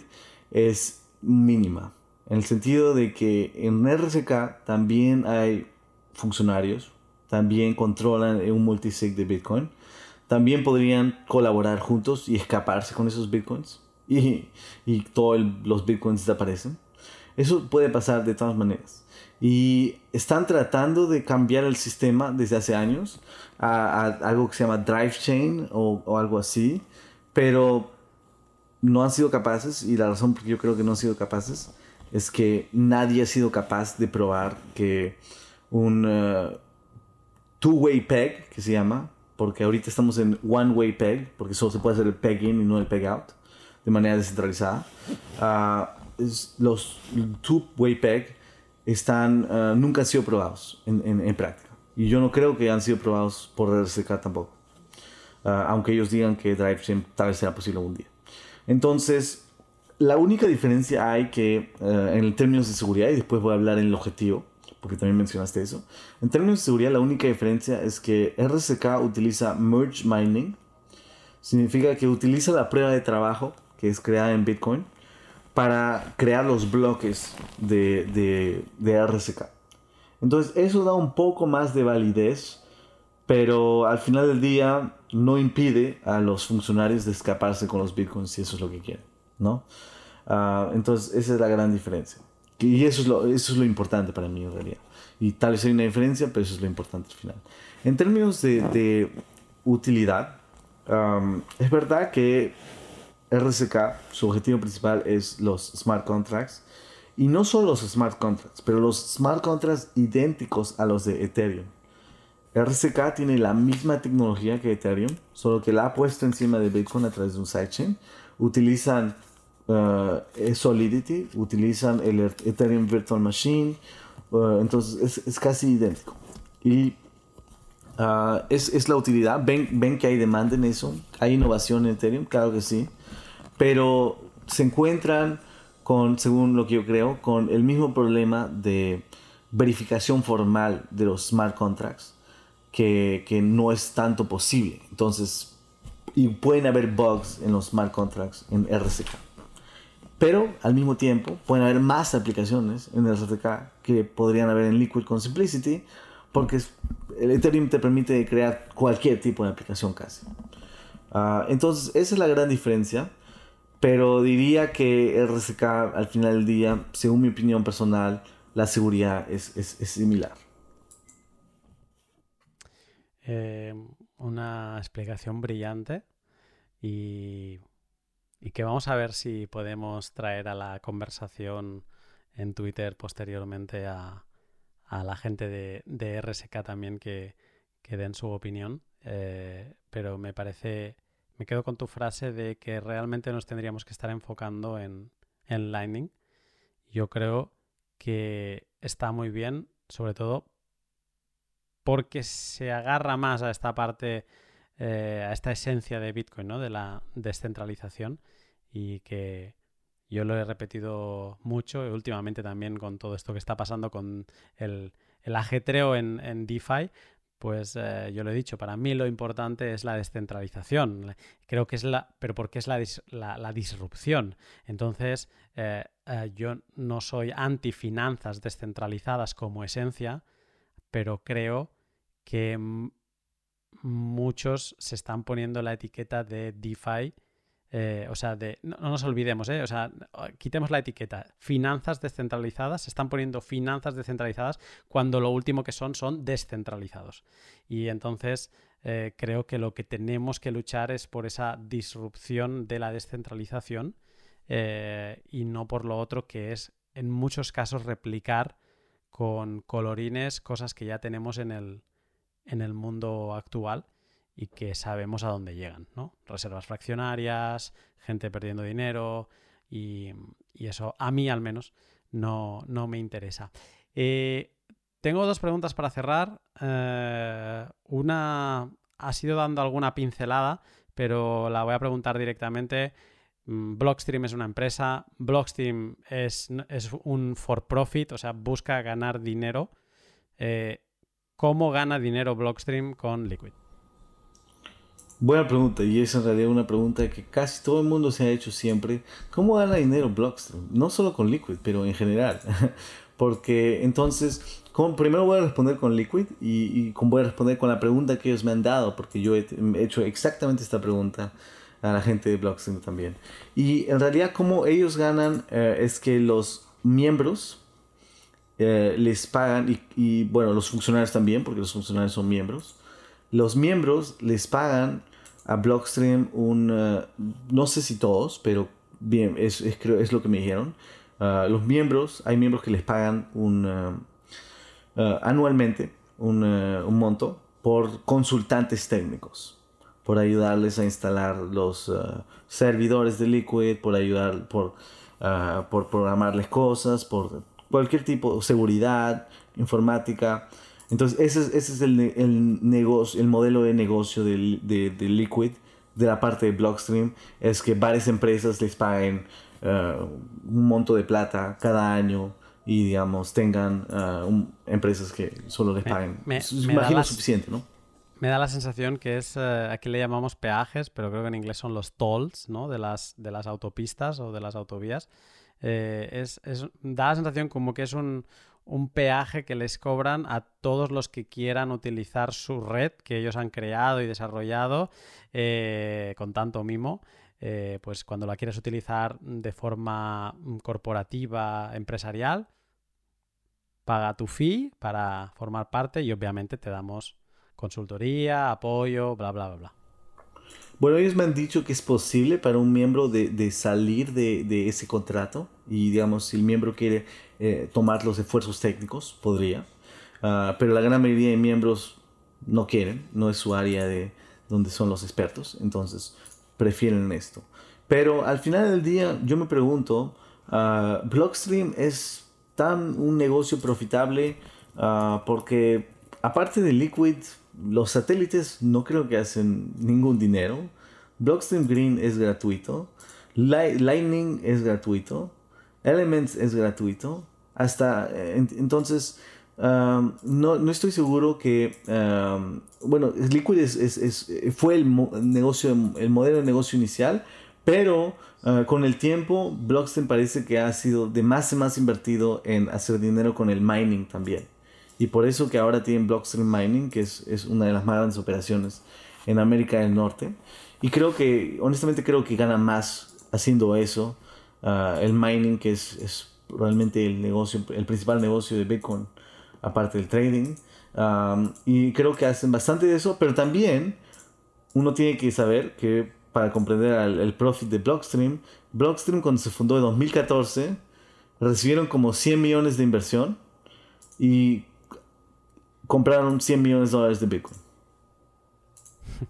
es mínima. En el sentido de que en RSK también hay funcionarios, también controlan un multisig de Bitcoin, también podrían colaborar juntos y escaparse con esos Bitcoins y, y todos los Bitcoins desaparecen. Eso puede pasar de todas maneras. Y están tratando de cambiar el sistema desde hace años a, algo que se llama Drive Chain o, algo así, pero no han sido capaces y la razón por que yo creo que no han sido capaces es que nadie ha sido capaz de probar que un uh, two-way peg, que se llama, porque ahorita estamos en one-way peg, porque solo se puede hacer el peg in y no el peg out, de manera descentralizada. Uh, los two-way peg están, uh, nunca han sido probados en, en, práctica. Y yo no creo que han sido probados por RSK tampoco. Aunque ellos digan que Drive tal vez sea posible algún día. Entonces, la única diferencia hay que, eh, en términos de seguridad, y después voy a hablar en el objetivo, porque también mencionaste eso. En términos de seguridad, la única diferencia es que RSK utiliza merge mining. Significa que utiliza la prueba de trabajo que es creada en Bitcoin para crear los bloques de, de, de RSK. Entonces, eso da un poco más de validez, pero al final del día no impide a los funcionarios de escaparse con los bitcoins si eso es lo que quieren, ¿no? Ah, entonces, esa es la gran diferencia. Y eso es, lo, importante para mí en realidad. Y tal vez hay una diferencia, pero eso es lo importante al final. En términos de, de utilidad, es verdad que RSK, su objetivo principal es los smart contracts. Y no solo los smart contracts, pero los smart contracts idénticos a los de Ethereum. RSK tiene la misma tecnología que Ethereum, solo que la ha puesto encima de Bitcoin a través de un sidechain. Utilizan uh, Solidity, utilizan el Ethereum Virtual Machine, uh, entonces es, casi idéntico. Y es, es, la utilidad. ¿Ven, ¿Ven que hay demanda en eso? ¿Hay innovación en Ethereum? Claro que sí. Pero se encuentran con, según lo que yo creo, con el mismo problema de verificación formal de los smart contracts que, no es tanto posible. Entonces, y pueden haber bugs en los smart contracts en RSK. Pero al mismo tiempo pueden haber más aplicaciones en RSK que podrían haber en Liquid con Simplicity, porque el Ethereum te permite crear cualquier tipo de aplicación casi. Ah, entonces, esa es la gran diferencia. Pero diría que RSK al final del día, según mi opinión personal, la seguridad es, es, es similar. Eh, una explicación brillante y, que vamos a ver si podemos traer a la conversación en Twitter posteriormente a, la gente de, RSK también que, que, den su opinión. Eh, pero me parece, me quedo con tu frase de que realmente nos tendríamos que estar enfocando en, en Lightning. Yo creo que está muy bien, sobre todo porque se agarra más a esta parte, eh, a esta esencia de Bitcoin, ¿no? De la descentralización y que yo lo he repetido mucho y últimamente también con todo esto que está pasando con el, ajetreo en, DeFi, pues eh, yo lo he dicho, para mí lo importante es la descentralización. Creo que es la, pero porque es la, la, disrupción. Entonces, eh, yo no soy anti finanzas descentralizadas como esencia, pero creo que muchos se están poniendo la etiqueta de DeFi. Eh, o sea, de, no, nos olvidemos, eh, o sea, quitemos la etiqueta. Finanzas descentralizadas, se están poniendo finanzas descentralizadas cuando lo último que son son descentralizados. Y entonces eh, creo que lo que tenemos que luchar es por esa disrupción de la descentralización y no por lo otro que es en muchos casos replicar con colorines cosas que ya tenemos en el, en el mundo actual y que sabemos a dónde llegan, ¿no? Reservas fraccionarias, gente perdiendo dinero y, eso a mí al menos no, no me interesa. Eh, tengo dos preguntas para cerrar. Eh, una ha sido dando alguna pincelada, pero la voy a preguntar directamente. Mm, Blockstream es una empresa, Blockstream es, es un for profit, o sea, busca ganar dinero. Eh, ¿Cómo gana dinero Blockstream con Liquid? Buena pregunta, y es en realidad una pregunta que casi todo el mundo se ha hecho siempre. ¿Cómo gana dinero Blockstream? No solo con Liquid, pero en general. Porque entonces, primero voy a responder con Liquid y, voy a responder con la pregunta que ellos me han dado, porque yo he, hecho exactamente esta pregunta a la gente de Blockstream también. Y en realidad, cómo ellos ganan eh, es que los miembros eh, les pagan, y, bueno, los funcionarios también, porque los funcionarios son miembros los miembros les pagan a Blockstream un, eh, no sé si todos, pero bien, es, es, creo, es lo que me dijeron. Ah, los miembros, hay miembros que les pagan un, eh, anualmente un, un, monto por consultantes técnicos, por ayudarles a instalar los servidores de Liquid, por ayudar, por, ah, por programarles cosas, por cualquier tipo de seguridad, informática. Entonces, ese es, ese es el, el, negocio, el modelo de negocio de, de, Liquid, de la parte de Blockstream, es que varias empresas les paguen uh, un monto de plata cada año y, digamos, tengan uh, empresas que solo les paguen. Me, imagino suficiente, ¿no? Me da la sensación que es, uh, aquí le llamamos peajes, pero creo que en inglés son los tolls, ¿no? De las, de las autopistas o de las autovías. Eh, es, da la sensación como que es un, un peaje que les cobran a todos los que quieran utilizar su red que ellos han creado y desarrollado eh, con tanto mimo. Eh, pues cuando la quieres utilizar de forma mm, corporativa, empresarial, paga tu fee para formar parte y obviamente te damos consultoría, apoyo, bla, bla, bla, bla. Bueno, ellos me han dicho que es posible para un miembro de, salir de, ese contrato y, digamos, si el miembro quiere eh, tomar los esfuerzos técnicos, podría. Ah, pero la gran mayoría de miembros no quieren, no es su área de donde son los expertos, entonces prefieren esto. Pero al final del día, yo me pregunto, uh, Blockstream es tan un negocio profitable ah, porque aparte de Liquid, los satélites no creo que hacen ningún dinero. Blockstream Green es gratuito. Lightning es gratuito. Elements es gratuito. Hasta eh, entonces, um, no, no, estoy seguro que. Bueno, Liquid es, es, fue el, negocio, el modelo de negocio inicial, pero uh, con el tiempo, Blockstream parece que ha sido de más y más invertido en hacer dinero con el mining también. Y por eso que ahora tienen Blockstream Mining, que es, es una de las más grandes operaciones en América del Norte. Y creo que, honestamente creo que gana más haciendo eso. Uh, el mining, que es, es, realmente el negocio, el principal negocio de Bitcoin, aparte del trading. Um, y creo que hacen bastante de eso, pero también uno tiene que saber que para comprender el, el profit de Blockstream, Blockstream cuando se fundó en 2014 recibieron como 100 millones de inversión y compraron 100 millones de dólares de Bitcoin.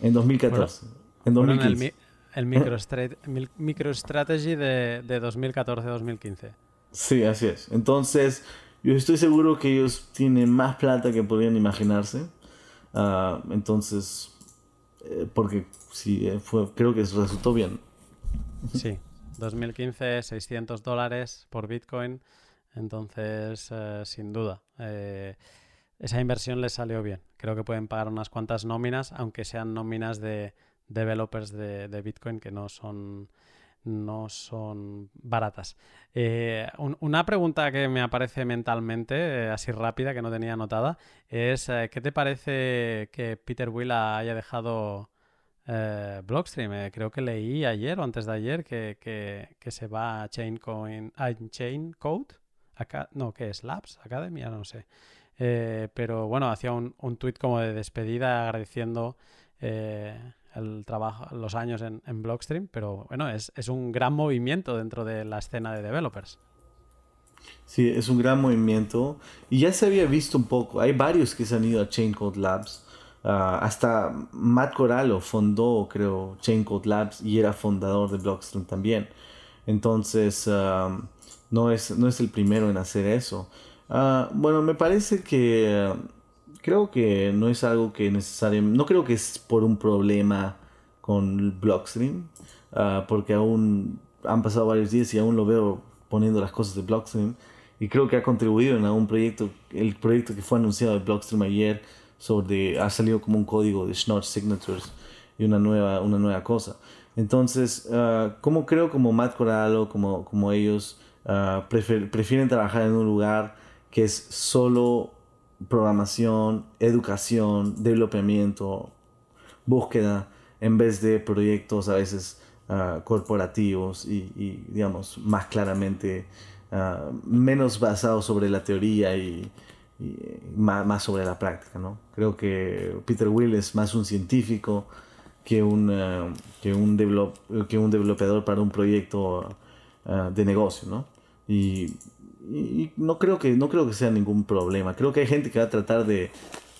En 2014. en 2015. el, MicroStrategy de, de 2014-2015. Sí, así es. Entonces, yo estoy seguro que ellos tienen más plata que podrían imaginarse. Ah, entonces, eh, porque sí, eh, fue, creo que resultó bien. Sí, 2015, 600 dólares por Bitcoin. Entonces, eh, sin duda esa inversión les salió bien. Creo que pueden pagar unas cuantas nóminas, aunque sean nóminas de developers de, Bitcoin que no son, no son baratas. Eh, una pregunta que me aparece mentalmente, eh, así rápida, que no tenía anotada, es eh, ¿qué te parece que Peter Will haya dejado Blockstream? creo que leí ayer o antes de ayer que, se va a Chain, Chain Code. No, ¿qué es? Labs Academy, no sé. Eh, pero bueno, hacía un, un tuit como de despedida agradeciendo eh, el trabajo, los años en, Blockstream, pero bueno, es, es, un gran movimiento dentro de la escena de developers. Sí, es un gran movimiento y ya se había visto un poco, hay varios que se han ido a Chain Code Labs, ah, hasta Matt Corallo fundó, creo, Chain Code Labs y era fundador de Blockstream también. Entonces, ah, no, es, no es el primero en hacer eso. Ah, bueno, me parece que creo que no es algo que necesariamente, no creo que es por un problema con Blockstream, uh, porque aún han pasado varios días y aún lo veo poniendo las cosas de Blockstream y creo que ha contribuido en algún proyecto, el proyecto que fue anunciado de Blockstream ayer sobre, ha salido como un código de Schnorr Signatures y una nueva, una nueva cosa. Entonces, uh, como creo como Matt Corallo, como, como ellos, uh, prefieren trabajar en un lugar que es solo programación, educación, developamiento, búsqueda, en vez de proyectos a veces uh, corporativos y, digamos, más claramente, menos basados sobre la teoría y, más, sobre la práctica, ¿no? Creo que Peter Will es más un científico que un, uh, que un, develop, que un developador para un proyecto de negocio, ¿no? Y, y, no, creo que, no creo que sea ningún problema. Creo que hay gente que va a tratar de,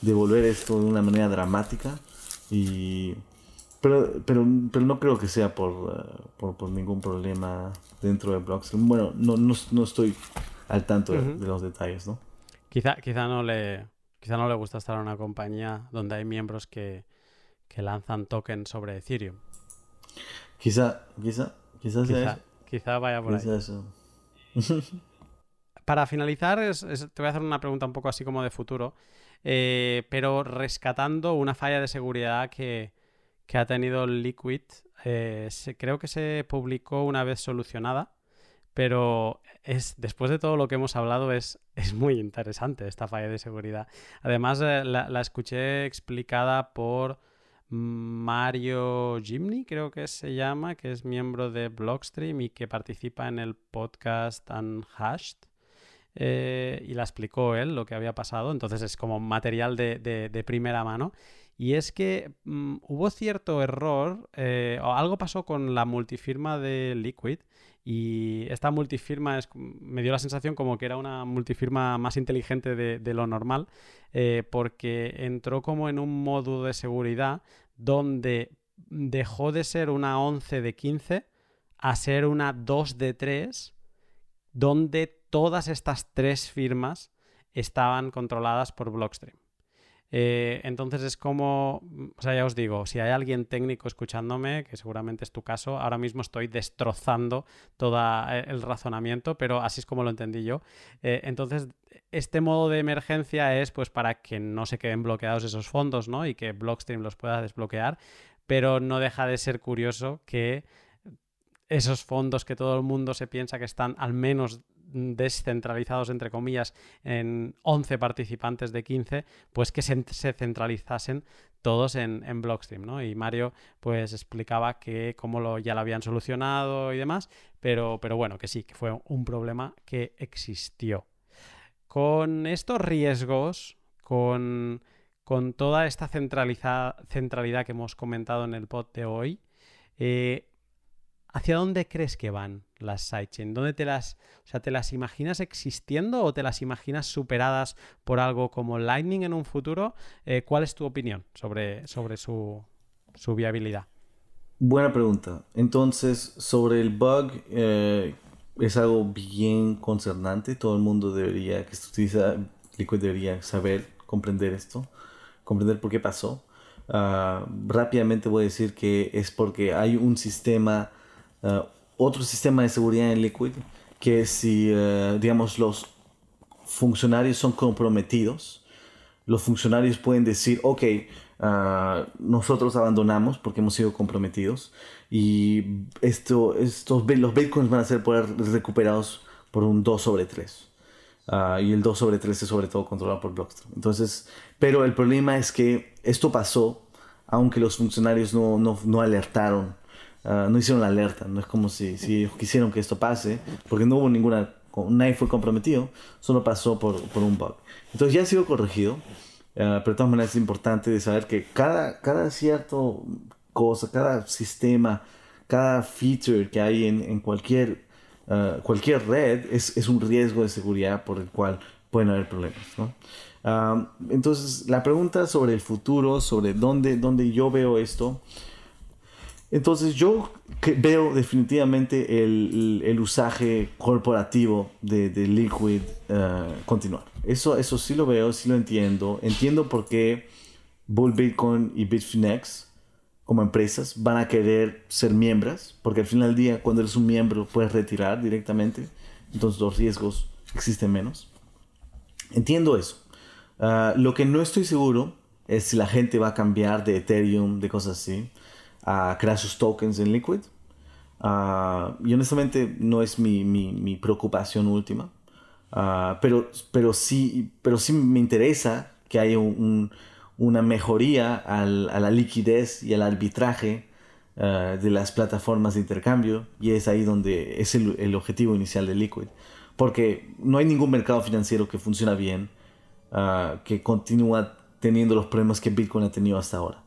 de volver esto de una manera dramática, y, pero, pero, pero no creo que sea por, uh, por, por, ningún problema dentro de Blockstream. Bueno, no, no, no estoy al tanto de, de los detalles, ¿no? Quizá, quizá, no le, quizá no le gusta estar en una compañía donde hay miembros que, que lanzan tokens sobre Ethereum. Quizá, quizá, quizá quizá, quizá vaya por ahí. Eso. Para finalizar, te voy a hacer una pregunta un poco así como de futuro, eh, pero rescatando una falla de seguridad que, ha tenido Liquid. Eh, creo que se publicó una vez solucionada pero es, después de todo lo que hemos hablado, es, muy interesante esta falla de seguridad. Además, eh, la, escuché explicada por Mario Jimny, creo que se llama, que es miembro de Blockstream y que participa en el podcast Unhashed. Eh, y la explicó él lo que había pasado, entonces es como material de, primera mano. Y es que mm, hubo cierto error, eh, o algo pasó con la multifirma de Liquid, y esta multifirma es, me dio la sensación como que era una multifirma más inteligente de, lo normal, eh, porque entró como en un modo de seguridad donde dejó de ser una 11 de 15 a ser una 2 de 3, donde todas estas tres firmas estaban controladas por Blockstream. Eh, entonces es como, o sea, ya os digo, si hay alguien técnico escuchándome, que seguramente es tu caso, ahora mismo estoy destrozando todo eh, el razonamiento, pero así es como lo entendí yo. Eh, entonces, este modo de emergencia es pues para que no se queden bloqueados esos fondos, ¿no? Y que Blockstream los pueda desbloquear, pero no deja de ser curioso que esos fondos que todo el mundo se piensa que están al menos descentralizados, entre comillas, en 11 participantes de 15, pues que se, centralizasen todos en, Blockstream, ¿no? Y Mario pues explicaba que cómo lo, ya lo habían solucionado y demás, pero, pero bueno, que sí, que fue un problema que existió. Con estos riesgos, con, con toda esta centralidad que hemos comentado en el pod de hoy, eh, ¿Hacia dónde crees que van las sidechain? ¿Dónde te las, o sea, te las imaginas existiendo o te las imaginas superadas por algo como Lightning en un futuro? Eh, ¿Cuál es tu opinión sobre, sobre su, viabilidad? Buena pregunta. Entonces, sobre el bug, eh, es algo bien concernante. Todo el mundo debería, que utiliza Liquid debería saber, comprender esto, comprender por qué pasó. Ah, rápidamente voy a decir que es porque hay un sistema Uh, otro sistema de seguridad en Liquid que si, uh, digamos, los funcionarios son comprometidos, los funcionarios pueden decir, ok, uh, nosotros abandonamos porque hemos sido comprometidos y esto, estos, los bitcoins van a ser poder recuperados por un 2 sobre 3. y el 2 sobre 3 es sobre todo controlado por Blockstream. Entonces, pero el problema es que esto pasó aunque los funcionarios no, no, no alertaron Ah, no hicieron la alerta. No es como si, si quisieron que esto pase, porque no hubo ninguna, nadie fue comprometido, solo pasó por, un bug. Entonces ya ha sido corregido, ah, pero de todas maneras es importante de saber que cada, cada cierto cosa, cada sistema, cada feature que hay en, cualquier, uh, cualquier red es, un riesgo de seguridad por el cual pueden haber problemas. entonces, la pregunta sobre el futuro, sobre dónde, dónde yo veo esto, entonces yo veo definitivamente el, usaje corporativo de, Liquid uh, continuar. Eso, eso sí lo veo, sí lo entiendo. Entiendo por qué Bull Bitcoin y Bitfinex como empresas van a querer ser miembros, porque al final del día cuando eres un miembro puedes retirar directamente, entonces los riesgos existen menos. Entiendo eso. Uh, lo que no estoy seguro es si la gente va a cambiar de Ethereum, de cosas así. A crear sus tokens en Liquid. Ah, y honestamente no es mi, mi, mi preocupación última. Ah, pero, pero, sí, pero sí me interesa que haya un, una mejoría al, a la liquidez y al arbitraje ah, de las plataformas de intercambio. Y es ahí donde es el, el, objetivo inicial de Liquid. Porque no hay ningún mercado financiero que funciona bien, que continúa teniendo los problemas que Bitcoin ha tenido hasta ahora.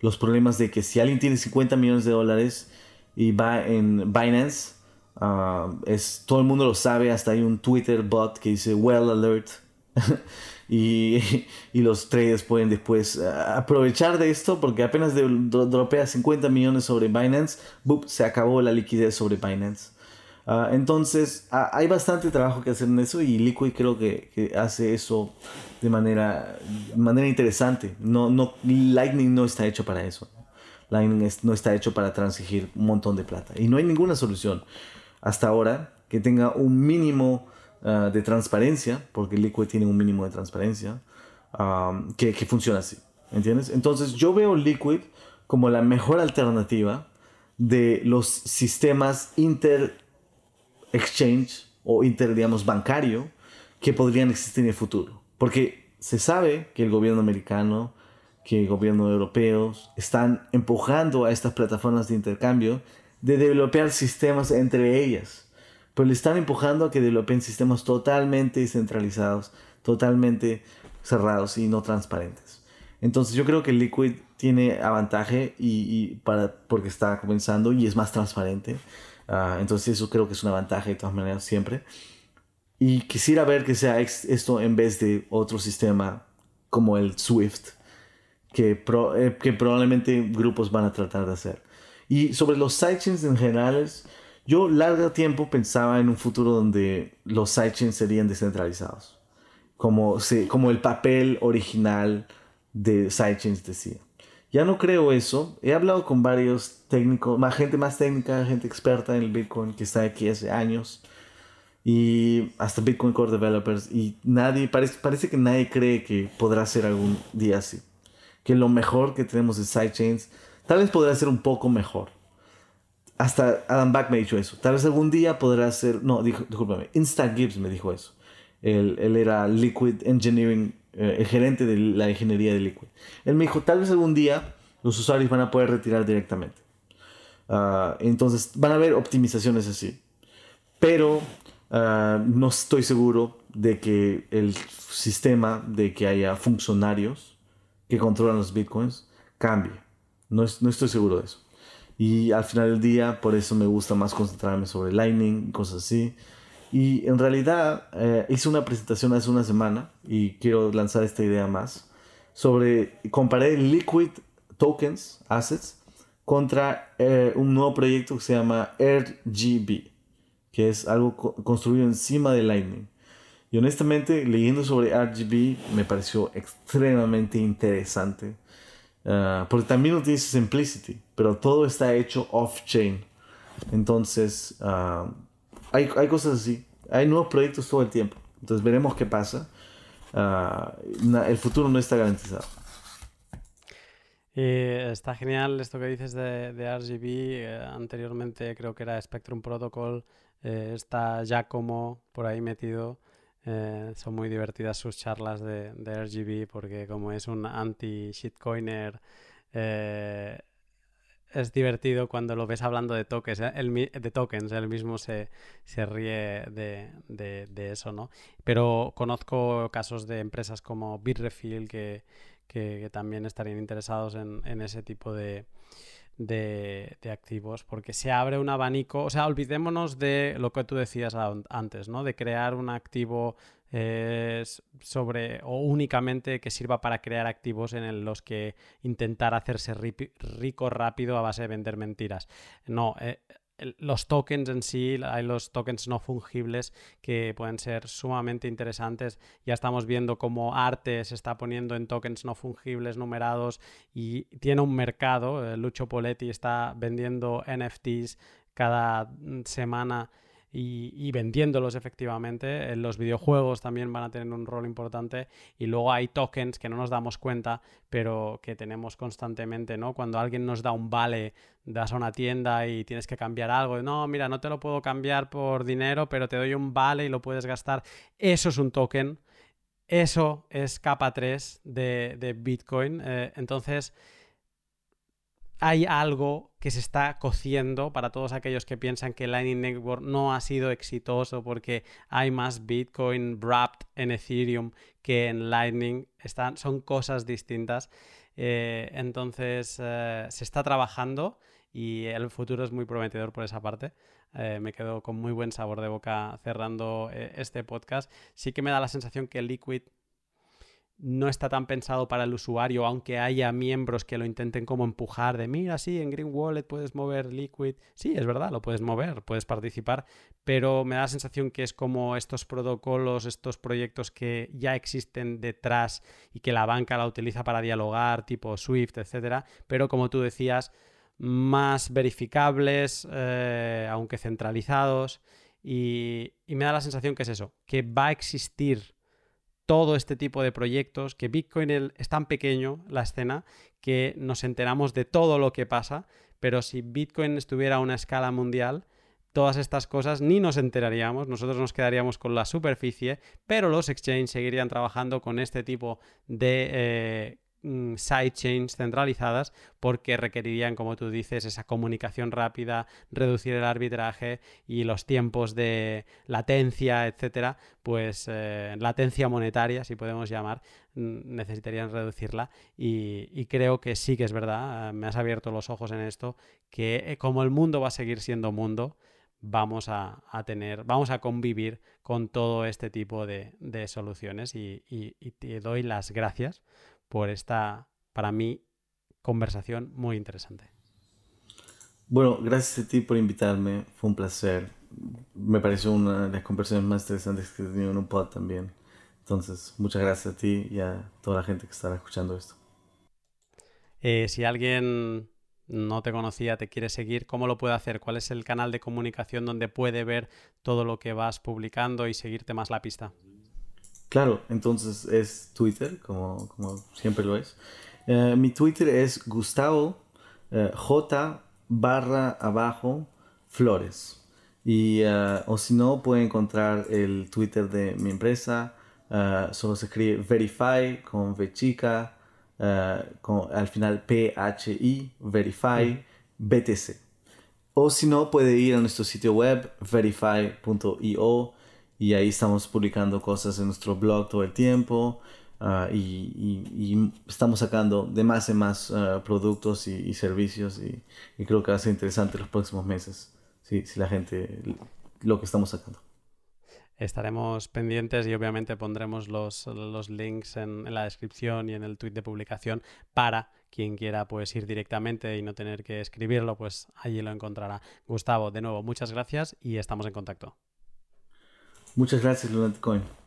Los problemas de que si alguien tiene 50 millones de dólares y va en Binance, uh, es, todo el mundo lo sabe, hasta hay un Twitter bot que dice well alert. y, y, los traders pueden después uh, aprovechar de esto porque apenas dropea 50 millones sobre Binance, se acabó la liquidez sobre Binance. Uh, entonces hay bastante trabajo que hacer en eso y Liquid creo que, que hace eso de manera, manera interesante. No, no, Lightning no está hecho para eso. Lightning no está hecho para transigir un montón de plata. Y no hay ninguna solución hasta ahora que tenga un mínimo uh, de transparencia, porque Liquid tiene un mínimo de transparencia, um, que, que funciona así. ¿Entiendes? Entonces yo veo Liquid como la mejor alternativa de los sistemas inter exchange o inter, digamos, bancario que podrían existir en el futuro. Porque se sabe que el gobierno americano que gobiernos europeos están empujando a estas plataformas de intercambio de desarrollar sistemas entre ellas. Pero le están empujando a que desarrollen sistemas totalmente centralizados, totalmente cerrados y no transparentes. Entonces yo creo que Liquid tiene avantaje y, para, porque está comenzando y es más transparente. Uh, entonces eso creo que es una ventaja de todas maneras siempre. Y quisiera ver que sea esto en vez de otro sistema como el SWIFT, que, eh, que probablemente grupos van a tratar de hacer. Y sobre los sidechains en general, yo largo tiempo pensaba en un futuro donde los sidechains serían descentralizados, como, se, como el papel original de sidechains decía. Ya no creo eso. He hablado con varios técnicos, más gente más técnica, gente experta en el Bitcoin que está aquí hace años y hasta Bitcoin Core Developers y nadie parece, parece que nadie cree que podrá ser algún día así que lo mejor que tenemos de sidechains tal vez podrá ser un poco mejor. Hasta Adam Back me ha dicho eso. Tal vez algún día podrá ser. No, dijo, discúlpame. Insta Gibbs me dijo eso. Él, él era Liquid Engineering, eh, el gerente de la ingeniería de Liquid. Él me dijo: Tal vez algún día los usuarios van a poder retirar directamente. Uh, entonces van a haber optimizaciones así. Pero uh, no estoy seguro de que el sistema de que haya funcionarios que controlan los bitcoins cambie. No, estoy seguro de eso. Y al final del día, por eso me gusta más concentrarme sobre Lightning cosas así. Y en realidad eh, hice una presentación hace una semana y quiero lanzar esta idea más sobre comparé Liquid Tokens, Assets, contra eh, un nuevo proyecto que se llama RGB, que es algo construido encima de Lightning. Y honestamente, leyendo sobre RGB me pareció extremadamente interesante. Uh, porque también utiliza Simplicity, pero todo está hecho off-chain. Entonces, uh, hay, hay, cosas así. Hay nuevos proyectos todo el tiempo. Entonces, veremos qué pasa. Uh, el futuro no está garantizado. está genial esto que dices de, de RGB. Eh, anteriormente creo que era Spectrum Protocol. Eh, está ya como por ahí metido. Eh, son muy divertidas sus charlas de, RGB porque como es un anti-shitcoiner, eh, es divertido cuando lo ves hablando de tokens, ¿eh? de tokens, él mismo se, ríe de, eso, ¿no? Pero conozco casos de empresas como Bitrefill que, que, también estarían interesados en ese tipo de, de, activos, porque se abre un abanico, o sea, olvidémonos de lo que tú decías antes, ¿no? De crear un activo eh, sobre o únicamente que sirva para crear activos en los que intentar hacerse rico rápido a base de vender mentiras. No, eh, los tokens en sí, hay los tokens no fungibles que pueden ser sumamente interesantes. Ya estamos viendo cómo arte se está poniendo en tokens no fungibles numerados y tiene un mercado. Eh, Lucho Poletti está vendiendo NFTs cada semana y, vendiéndolos efectivamente. En los videojuegos también van a tener un rol importante y luego hay tokens que no nos damos cuenta, pero que tenemos constantemente, ¿no? Cuando alguien nos da un vale, das a una tienda y tienes que cambiar algo, no, mira, no te lo puedo cambiar por dinero, pero te doy un vale y lo puedes gastar. Eso es un token. Eso es capa 3 de, Bitcoin. Eh, entonces, hay algo que se está cociendo para todos aquellos que piensan que Lightning Network no ha sido exitoso porque hay más Bitcoin wrapped en Ethereum que en Lightning. Están, son cosas distintas. Eh, entonces eh, se está trabajando y el futuro es muy prometedor por esa parte. Eh, me quedo con muy buen sabor de boca cerrando este podcast. Sí que me da la sensación que Liquid no está tan pensado para el usuario, aunque haya miembros que lo intenten como empujar de, mira, sí, en Green Wallet puedes mover Liquid. Sí, es verdad, lo puedes mover, puedes participar, pero me da la sensación que es como estos protocolos, estos proyectos que ya existen detrás y que la banca la utiliza para dialogar, tipo Swift, etcétera, pero como tú decías, más verificables, eh, aunque centralizados, y me da la sensación que es eso, que va a existir todo este tipo de proyectos, que Bitcoin es tan pequeño, la escena, que nos enteramos de todo lo que pasa, pero si Bitcoin estuviera a una escala mundial, todas estas cosas ni nos enteraríamos, nosotros nos quedaríamos con la superficie, pero los exchanges seguirían trabajando con este tipo de eh, Mm, sidechains centralizadas porque requerirían, como tú dices, esa comunicación rápida, reducir el arbitraje y los tiempos de latencia, etcétera, pues eh, latencia monetaria, si podemos llamar, necesitarían reducirla. Y, creo que sí que es verdad, eh, me has abierto los ojos en esto, que eh, como el mundo va a seguir siendo mundo, vamos a, tener, vamos a convivir con todo este tipo de, soluciones. Y, te doy las gracias por esta, para mí, conversación muy interesante. Bueno, gracias a ti por invitarme, fue un placer. Me pareció una de las conversaciones más interesantes que he tenido en un pod también. Entonces, muchas gracias a ti y a toda la gente que estará escuchando esto. Eh, si alguien no te conocía, te quiere seguir, ¿cómo lo puede hacer? ¿Cuál es el canal de comunicación donde puede ver todo lo que vas publicando y seguirte más la pista? Claro, entonces es Twitter, como, siempre lo es. Eh, mi Twitter es Gustavo eh, J barra abajo Flores. Y, eh, o si no, puede encontrar el Twitter de mi empresa. solo se escribe Verify con V chica, con, al final PHI, Verify, BTC. O si no, puede ir a nuestro sitio web verify.io y ahí estamos publicando cosas en nuestro blog todo el tiempo ah, y, estamos sacando de más en más ah, productos y, servicios y, creo que va a ser interesante los próximos meses si, si la gente lo que estamos sacando. Estaremos pendientes y obviamente pondremos los, los links en, en, la descripción y en el tweet de publicación para quien quiera pues ir directamente y no tener que escribirlo, pues allí lo encontrará. Gustavo, de nuevo, muchas gracias y estamos en contacto. Muchas gracias, Lunatic Coin.